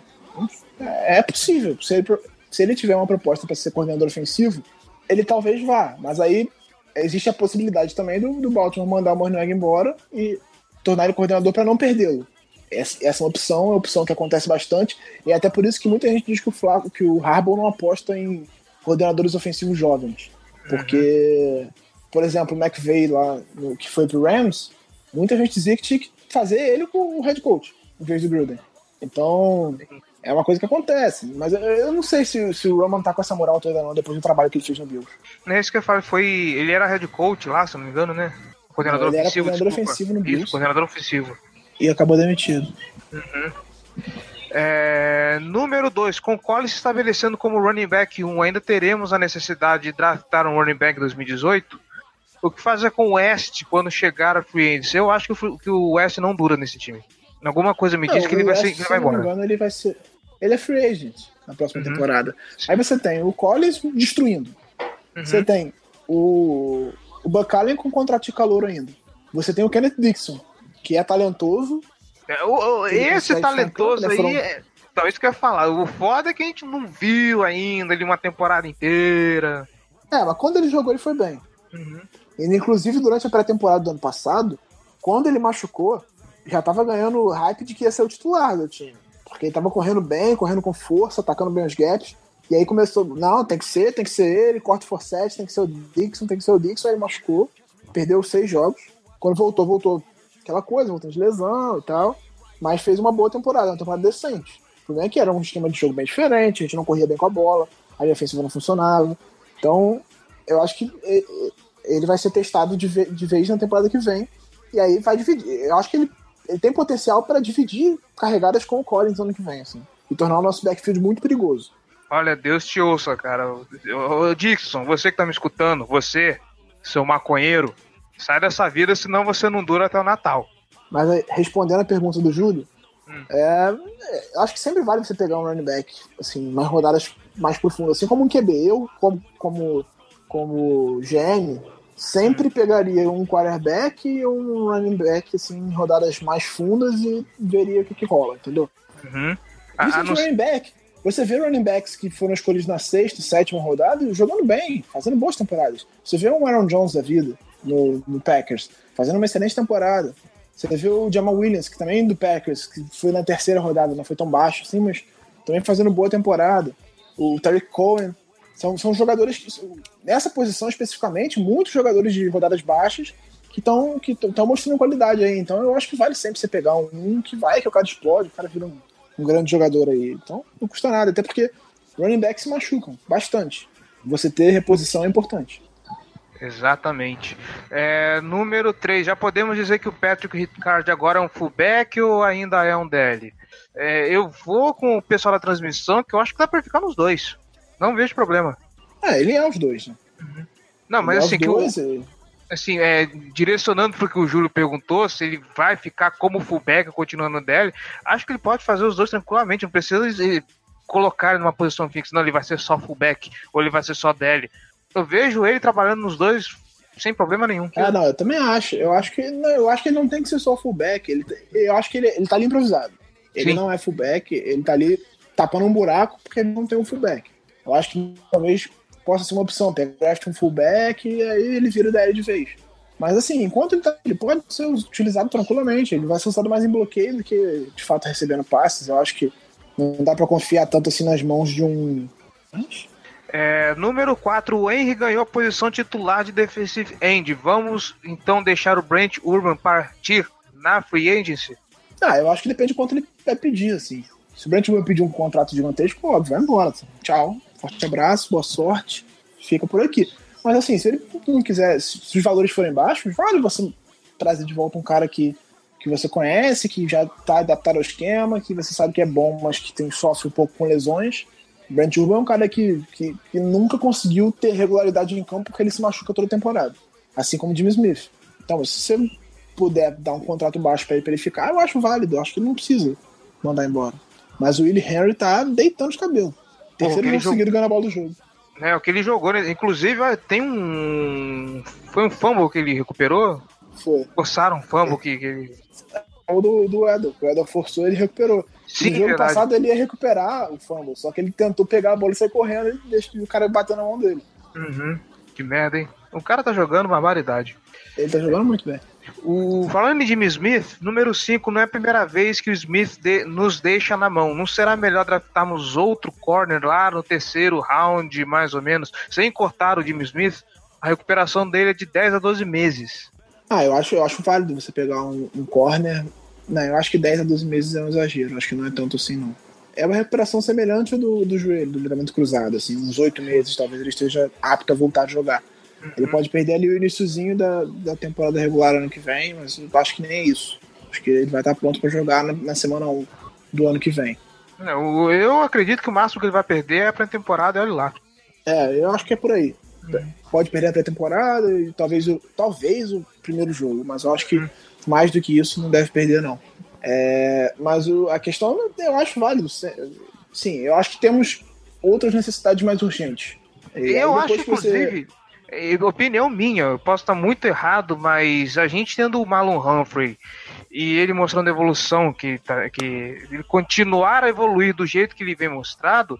É possível. Se ele, se ele tiver uma proposta para ser coordenador ofensivo, ele talvez vá. Mas aí existe a possibilidade também do, do Baltimore mandar o Mornweg embora e tornar ele coordenador para não perdê-lo. Essa, essa é uma opção, é uma opção que acontece bastante. E é até por isso que muita gente diz que o Flaco, que o Harbaugh não aposta em coordenadores ofensivos jovens. Porque, por exemplo, o McVay lá, no- que foi pro Rams, muita gente dizia que tinha que fazer ele com o head coach, em vez do Gruden. Então, É uma coisa que acontece. Mas eu, não sei se, se o Roman tá com essa moral toda não, depois do trabalho que ele fez no Bills. Não é isso que eu falo, foi. Ele era head coach lá, se não me engano, né? Coordenador Ele era ofensivo. coordenador desculpa. ofensivo no Isso, Bills. coordenador ofensivo. E acabou demitido. É, número 2, com Collins se estabelecendo como running back 1, ainda teremos a necessidade de draftar um running back em 2018? O que fazer com o West quando chegar a free agents? Eu acho que o, fr- que o West não dura nesse time. Alguma coisa me diz Não, que ele vai, ser, West, ele se vai eu não me embora. engano, ele vai ser. Ele é free agent na próxima Uhum. temporada. Aí você tem o Collins destruindo. Uhum. Você tem o, o com contrato de calor ainda. Você tem o Kenneth Dixon, que é talentoso. É, o- o- esse talentoso aí, né? é, então isso que eu ia falar. O foda é que a gente não viu ainda ele uma temporada inteira. É, mas quando ele jogou, ele foi bem. Uhum. Ele, inclusive, durante a pré-temporada do ano passado, quando ele machucou, já tava ganhando o hype de que ia ser o titular do time. Porque ele tava correndo bem, correndo com força, atacando bem os gaps. E aí começou, não, tem que ser, tem que ser ele, corte for set, tem que ser o Dixon, tem que ser o Dixon. Aí ele machucou, perdeu seis jogos. Quando voltou, voltou aquela coisa, voltando de lesão e tal. Mas fez uma boa temporada, uma temporada decente. O problema é que era um esquema de jogo bem diferente, a gente não corria bem com a bola, a linha ofensiva não funcionava. Então, eu acho que ele vai ser testado de vez na temporada que vem. E aí vai dividir. Eu acho que ele, ele tem potencial para dividir carregadas com o Collins ano que vem, assim. E tornar o nosso backfield muito perigoso. Olha, Deus te ouça, cara. Ô, Dixon, você que tá me escutando, você, seu maconheiro, sai dessa vida, senão você não dura até o Natal. Mas aí, respondendo a pergunta do Júlio, Hum. é, é, eu acho que sempre vale você pegar um running back, assim, mais rodadas mais profundas. Assim como um QB, eu, como, como, como GM, sempre pegaria um quarterback e um running back, assim, em rodadas mais fundas e veria o que, que rola, entendeu? Uhum. Isso a de não- running back. Você vê running backs que foram escolhidos na sexta, sétima rodada jogando bem, fazendo boas temporadas. Você vê um Aaron Jones da vida no, no Packers, fazendo uma excelente temporada. Você vê o Jamal Williams, que também é do Packers, que foi na terceira rodada, não foi tão baixo assim, mas também fazendo boa temporada. O Tariq Cohen. São, são jogadores que, nessa posição especificamente, muitos jogadores de rodadas baixas que estão que mostrando qualidade aí. Então eu acho que vale sempre você pegar um, um que vai, que o cara explode, o cara vira um, um grande jogador aí. Então não custa nada, até porque running backs se machucam bastante. Você ter reposição é importante. Exatamente. É, número 3, já podemos dizer que o Patrick Ricard agora é um fullback ou ainda é um DL? É, eu vou com o pessoal da transmissão, que eu acho que dá pra ficar nos dois. Não vejo problema. É, ele é os dois, né? Não, mas Ele é assim, que o, dois, e- assim, é, direcionando pro que o Júlio perguntou, se ele vai ficar como fullback continuando no DL, acho que ele pode fazer os dois tranquilamente, não precisa colocar ele numa posição fixa, não, ele vai ser só fullback ou ele vai ser só DL. Eu vejo ele trabalhando nos dois sem problema nenhum. Ah, não, eu também acho. Eu acho que não, eu acho que ele não tem que ser só fullback. Ele, eu acho que ele, ele tá ali improvisado. Ele Sim. não é fullback, ele tá ali tapando um buraco porque ele não tem um fullback. Eu acho que talvez possa ser uma opção, pegar draft um fullback e aí ele vira DL de vez. Mas assim, enquanto ele tá, ele pode ser utilizado tranquilamente, ele vai ser usado mais em bloqueio do que de fato recebendo passes. Eu acho que não dá pra confiar tanto assim nas mãos de um. É, número 4, o Henry ganhou a posição titular de defensive end. Vamos então deixar o Brent Urban partir na free agency? Ah, eu acho que depende de quanto ele vai pedir, assim. Se o Brent vai pedir um contrato gigantesco, óbvio, vai embora. Tchau, forte abraço, boa sorte, fica por aqui. Mas assim, se ele não quiser, se os valores forem baixos, vale você trazer de volta um cara que, que você conhece, que já tá adaptado ao esquema, que você sabe que é bom, mas que tem, sofre um pouco com lesões. Brent Urban é um cara que, que, que nunca conseguiu ter regularidade em campo porque ele se machuca toda temporada. Assim como Jimmy Smith. Então, se você puder dar um contrato baixo pra ele, ele ficar, eu acho válido. Eu acho que ele não precisa mandar embora. Mas o Willie Henry tá deitando os cabelos. Terceiro jogo seguido ganhando a bola do jogo. É, o que ele jogou, né? Inclusive, ó, tem um. Foi um fumble que ele recuperou? Foi. Forçaram um fumble que, que ele. O do, do Edel. O Edel forçou ele recuperou. Sim, no jogo verdade. passado ele ia recuperar o fumble, só que ele tentou pegar a bola e sair correndo e deixou o cara bateu na mão dele. Uhum. Que merda, hein? O cara tá jogando barbaridade. Ele tá jogando muito bem. O, falando em Jimmy Smith, número 5, não é a primeira vez que o Smith de- nos deixa na mão. Não será melhor draftarmos outro corner lá no terceiro round, mais ou menos, sem cortar o Jimmy Smith? A recuperação dele é de 10 a 12 meses. Ah, eu acho, eu acho válido você pegar um, um corner. Não, eu acho que 10 a 12 meses é um exagero. Eu acho que não é tanto assim, não. é uma recuperação semelhante do, do joelho, do ligamento cruzado, assim, uns oito meses, talvez ele esteja apto a voltar a jogar. Ele pode perder ali o iníciozinho da, da temporada regular ano que vem, mas eu acho que nem é isso. Acho que ele vai estar pronto para jogar na, na semana 1 do ano que vem. Eu, eu acredito que o máximo que ele vai perder é a pré-temporada, olha lá. É, eu acho que é por aí. Pode perder a pré-temporada e talvez o, talvez o primeiro jogo, mas eu acho que mais do que isso não deve perder, não. É, mas o- a questão eu acho válido. Sim, eu acho que temos outras necessidades mais urgentes. E Eu acho, que você- inclusive, é, opinião minha, eu posso estar muito errado, mas a gente tendo o Marlon Humphrey e ele mostrando evolução, que, tá, que ele continuar a evoluir do jeito que ele vem mostrado,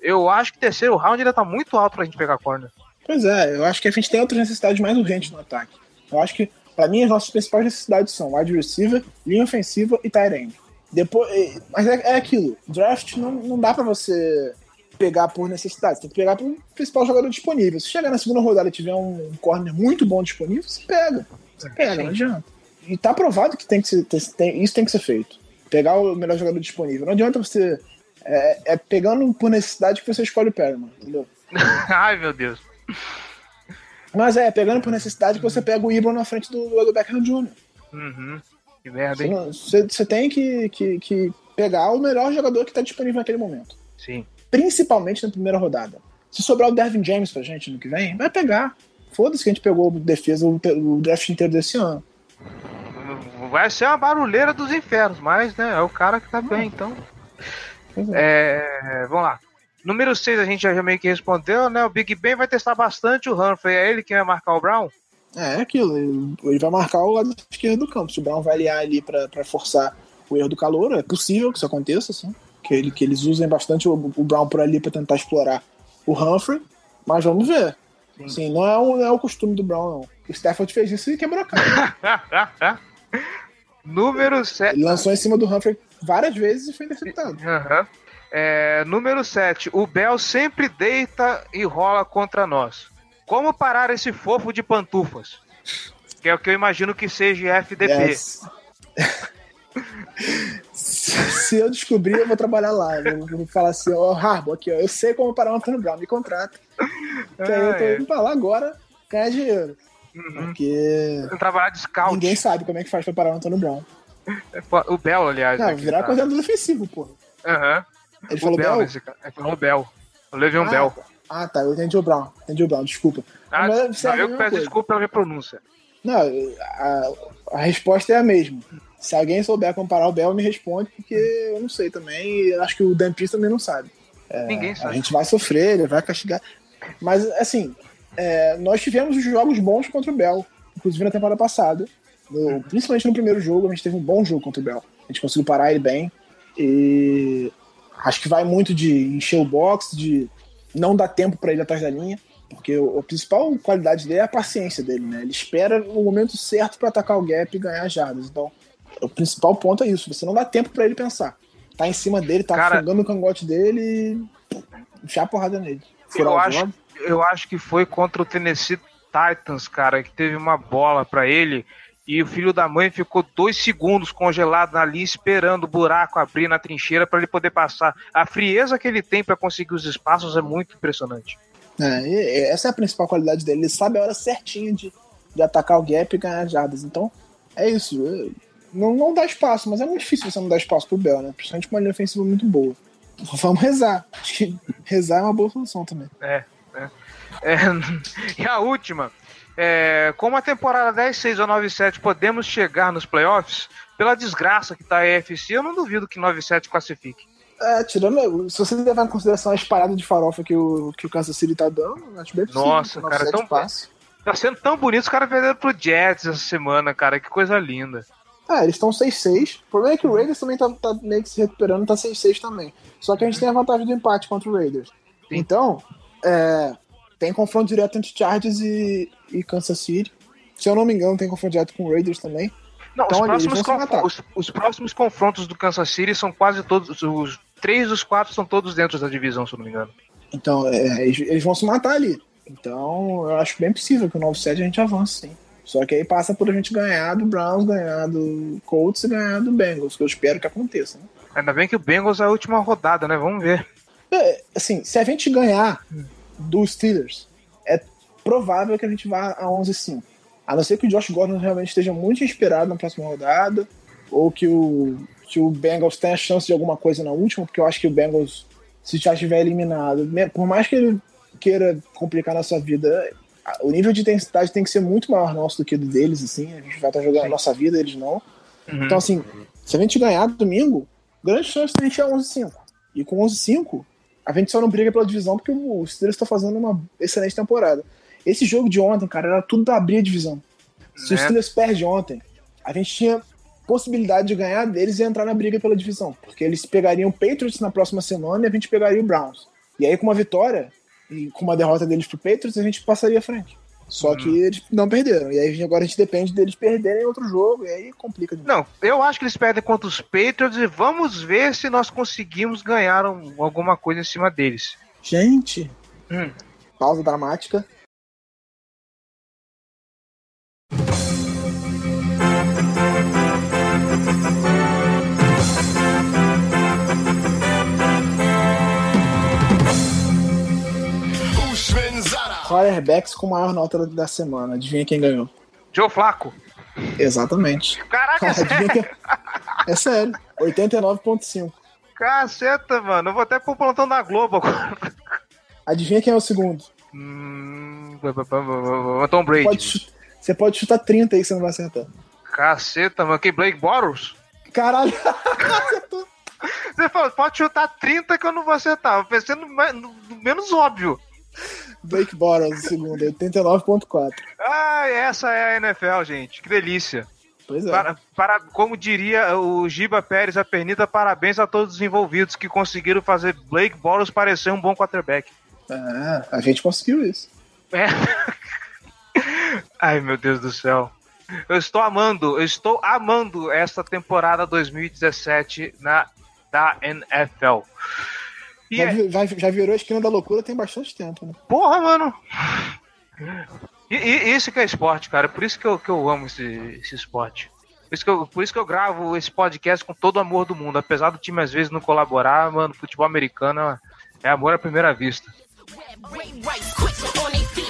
eu acho que terceiro round ainda tá muito alto pra gente pegar corner. Pois é, eu acho que a gente tem outras necessidades mais urgentes no ataque. Eu acho que, pra mim, as nossas principais necessidades são wide receiver, linha ofensiva e tight end. Depois, eh, mas é, é aquilo, draft não, não dá pra você pegar por necessidade, você tem que pegar pelo principal jogador disponível. Se chegar na segunda rodada e tiver um corner muito bom disponível, você pega. Você pega, não adianta. E tá provado que, tem que ser, tem- isso tem que ser feito. Pegar o melhor jogador disponível. Não adianta você. É, é pegando por necessidade que você escolhe o Perryman, entendeu? Ai, meu Deus. Mas é, pegando por necessidade que você pega o Ibram na frente do, do Beckham Jr. Uhum. Que merda, hein? você- você tem que, que, que pegar o melhor jogador que está disponível naquele momento. Sim. Principalmente na primeira rodada. Se sobrar o Dervin James pra gente no que vem, vai pegar. Foda-se que a gente pegou defesa o, draft inteiro desse ano. Vai ser uma barulheira dos infernos, mas né, é o cara que tá bem, então. É. É, vamos lá. Número 6 a gente já meio que respondeu, né? O Big Ben vai testar bastante o Humphrey. É ele que vai marcar o Brown? É, é aquilo. Ele, ele vai marcar o lado esquerdo do campo. Se o Brown vai aliar ali pra, pra forçar o erro do calor, é possível que isso aconteça, assim. Que, ele, que eles usem bastante o, o Brown por ali pra tentar explorar o Humphrey. Mas vamos ver. Sim, não é, o, não é o costume do Brown, não. O Stafford fez isso e quebrou a cara. Número 7. Ele lançou em cima do Humphrey várias vezes e foi interceptado. Aham. É, número 7. O Bell sempre deita e rola contra nós. Como parar esse fofo de pantufas? Que é o que eu imagino que seja FDP. Yes. Se eu descobrir, eu vou trabalhar lá. Eu vou falar assim, ó, Harbour, aqui, ó, eu sei como parar o Antônio Brown, me contrata. Que aí eu tô é. indo pra lá agora ganhar dinheiro. Porque Um trabalhar de scout. ninguém sabe como é que faz pra parar o Antônio Brown. O Bell, aliás. Não, né, virar tá. coordenador defensivo, pô. Aham. Ele O falou nesse cara. Ele falou Bell. O Levion Ah, Bell. tá. Ah, tá, eu entendi o Brown. Entendi o Brown, desculpa. Ah, Mas não, eu peço coisa. desculpa pela minha pronúncia. Não, a, a resposta é a mesma. Se alguém souber comparar o Bell, me responde, porque eu não sei também. E acho que o Dan Pearce também não sabe. Ninguém A sabe. gente vai sofrer, ele vai castigar. Mas, assim, é, nós tivemos jogos bons contra o Bell, inclusive na temporada passada. No- principalmente no primeiro jogo, a gente teve um bom jogo contra o Bell. A gente conseguiu parar ele bem. E acho que vai muito de encher o box, de não dar tempo para ele atrás da linha. Porque o- a principal qualidade dele é a paciência dele, né? Ele espera o momento certo para atacar o gap e ganhar jardas. Então, o principal ponto é isso. Você não dá tempo para ele pensar. Tá em cima dele, tá Cara- afogando o cangote dele e enfiar a porrada nele. Furar Eu acho, eu acho que foi contra o Tennessee Titans, cara, que teve uma bola pra ele e o filho da mãe ficou dois segundos congelado na linha esperando o buraco abrir na trincheira pra ele poder passar. A frieza que ele tem pra conseguir os espaços é muito impressionante. É, essa é a principal qualidade dele. Ele sabe a hora certinha de, de atacar o gap e ganhar jardas. Então, é isso. Não, não dá espaço, mas é muito difícil você não dar espaço pro Bell, né? Principalmente com uma linha ofensiva muito boa. Vamos rezar. Acho que rezar é uma boa solução também. É, é. É, e a última. É, como a temporada 10, 6 ou 9 7 podemos chegar nos playoffs, pela desgraça que tá a EFC, eu não duvido que 9 7 classifique. É, tirando. Se você levar em consideração a esparada de farofa que o, que o Kansas City tá dando, acho bem possível. Nossa, cara, 9-7 tão- passe. Tá sendo tão bonito os caras perderam pro Jets essa semana, cara. Que coisa linda. Ah, eles estão 6-6. O problema é que o Raiders também tá, tá meio que se recuperando, tá 6-6 também. Só que a gente tem a vantagem do empate contra o Raiders. Então, é, tem confronto direto entre Chargers e, e Kansas City. Se eu não me engano, tem confronto direto com o Raiders também. Não, Então, os, próximos os, os próximos confrontos do Kansas City são quase todos. Os três dos quatro são todos dentro da divisão, se eu não me engano. Então, é, eles, eles vão se matar ali. Então, eu acho bem possível que o 9-7 a gente avance, sim. Só que aí passa por a gente ganhar do Browns, ganhar do Colts e ganhar do Bengals, que eu espero que aconteça. Né? Ainda bem que o Bengals é a última rodada, né? Vamos ver. É, assim, se a gente ganhar dos Steelers, é provável que a gente vá a 11-5. A não ser que o Josh Gordon realmente esteja muito inspirado na próxima rodada, ou que o, que o Bengals tenha chance de alguma coisa na última, porque eu acho que o Bengals, se já estiver eliminado, por mais que ele queira complicar a nossa vida, o nível de intensidade tem que ser muito maior nosso do que do deles, assim. A gente vai estar jogando a nossa vida, eles não. Uhum. Então, assim, se a gente ganhar domingo, grande chance de a gente ir a 11-5. E com 11-5, a gente só não briga pela divisão porque o Steelers está fazendo uma excelente temporada. Esse jogo de ontem, cara, era tudo pra abrir a divisão. Se o Né? Steelers perde ontem, a gente tinha possibilidade de ganhar deles e entrar na briga pela divisão. Porque eles pegariam o Patriots na próxima semana e a gente pegaria o Browns. E aí, com uma vitória e com uma derrota deles pro Patriots, a gente passaria à frente. Só que eles não perderam. E aí agora a gente depende deles perderem outro jogo, e aí complica demais. Não, eu acho que eles perdem contra os Patriots e vamos ver se nós conseguimos ganhar um- alguma coisa em cima deles. Gente, Hum. pausa dramática. Quarterbacks com maior nota da semana. Adivinha quem ganhou? Joe Flaco. Exatamente. Caraca, Adivinha sério? quem... É sério. 89.5. Caceta, mano. Eu vou até pro plantão da Globo agora. Adivinha quem é o segundo? Hum, Tom Brady. Pode chu- Você pode chutar 30 aí que você não vai acertar. Caceta, mano. Que Blake Bottles? Caralho. Você falou, pode chutar 30 que eu não vou acertar. Eu pensei no, mais- no- no menos óbvio. Blake Bortles, o segundo. 89.4. Ah, essa é a NFL, gente. Que delícia. Pois é. Para, para, como diria o Giba Pérez, a pernita, parabéns a todos os envolvidos que conseguiram fazer Blake Bottles parecer um bom quarterback. É, a gente conseguiu isso. É. Ai, meu Deus do céu. Eu estou amando, eu estou amando esta temporada 2017 na, da NFL. E Já, é- já- já virou a esquina da loucura tem bastante tempo, né? Porra, mano. E, e- isso que é esporte, cara. Por isso que eu, que eu amo esse, esse esporte. Por isso, que eu, por isso que eu gravo esse podcast com todo o amor do mundo. Apesar do time às vezes não colaborar, mano, futebol americano é- é amor à primeira vista. Ray Rice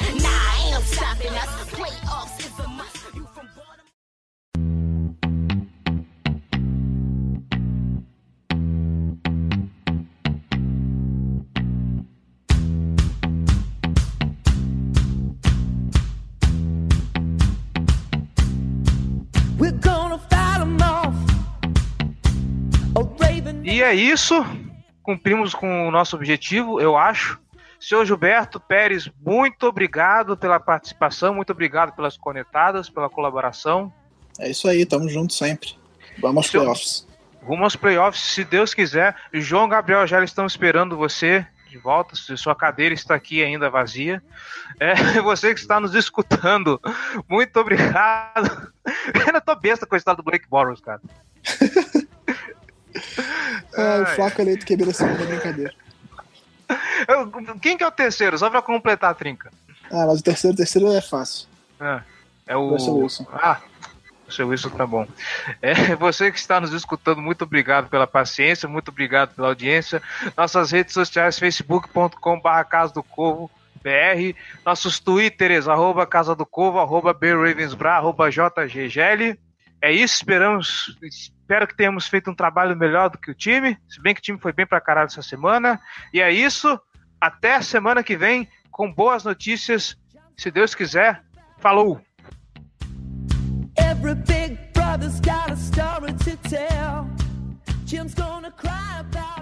E é isso. Cumprimos com o nosso objetivo, eu acho. Senhor Gilberto Pérez, muito obrigado pela participação, muito obrigado pelas conectadas, pela colaboração. É isso aí, tamo junto sempre. Vamos aos playoffs. Rumo aos playoffs, se Deus quiser. João Gabriel já estão esperando você de volta. Se sua cadeira está aqui ainda vazia. É, você que está nos escutando, muito obrigado. Eu ainda tô besta com a história do Blake Bortles, cara. Ah, o. Flaco eleito quebrou a segunda brincadeira. Eu- quem que é o terceiro? Só pra completar a trinca. Ah, mas o terceiro, o terceiro é fácil. Ah, é o. Russell Wilson. Ah, o seu Wilson tá bom. É, você que está nos escutando, muito obrigado pela paciência, muito obrigado pela audiência. Nossas redes sociais, facebook.com.br Casa do Corvo BR, nossos twitters, arroba Casa do Corvo, arroba BRavensBra, arroba JGGL. É isso, esperamos, espero que tenhamos feito um trabalho melhor do que o time, se bem que o time foi bem pra caralho essa semana. E é isso, até a semana que vem, com boas notícias, se Deus quiser. Falou! Every big brother's got a story to tell. Jim's gonna cry about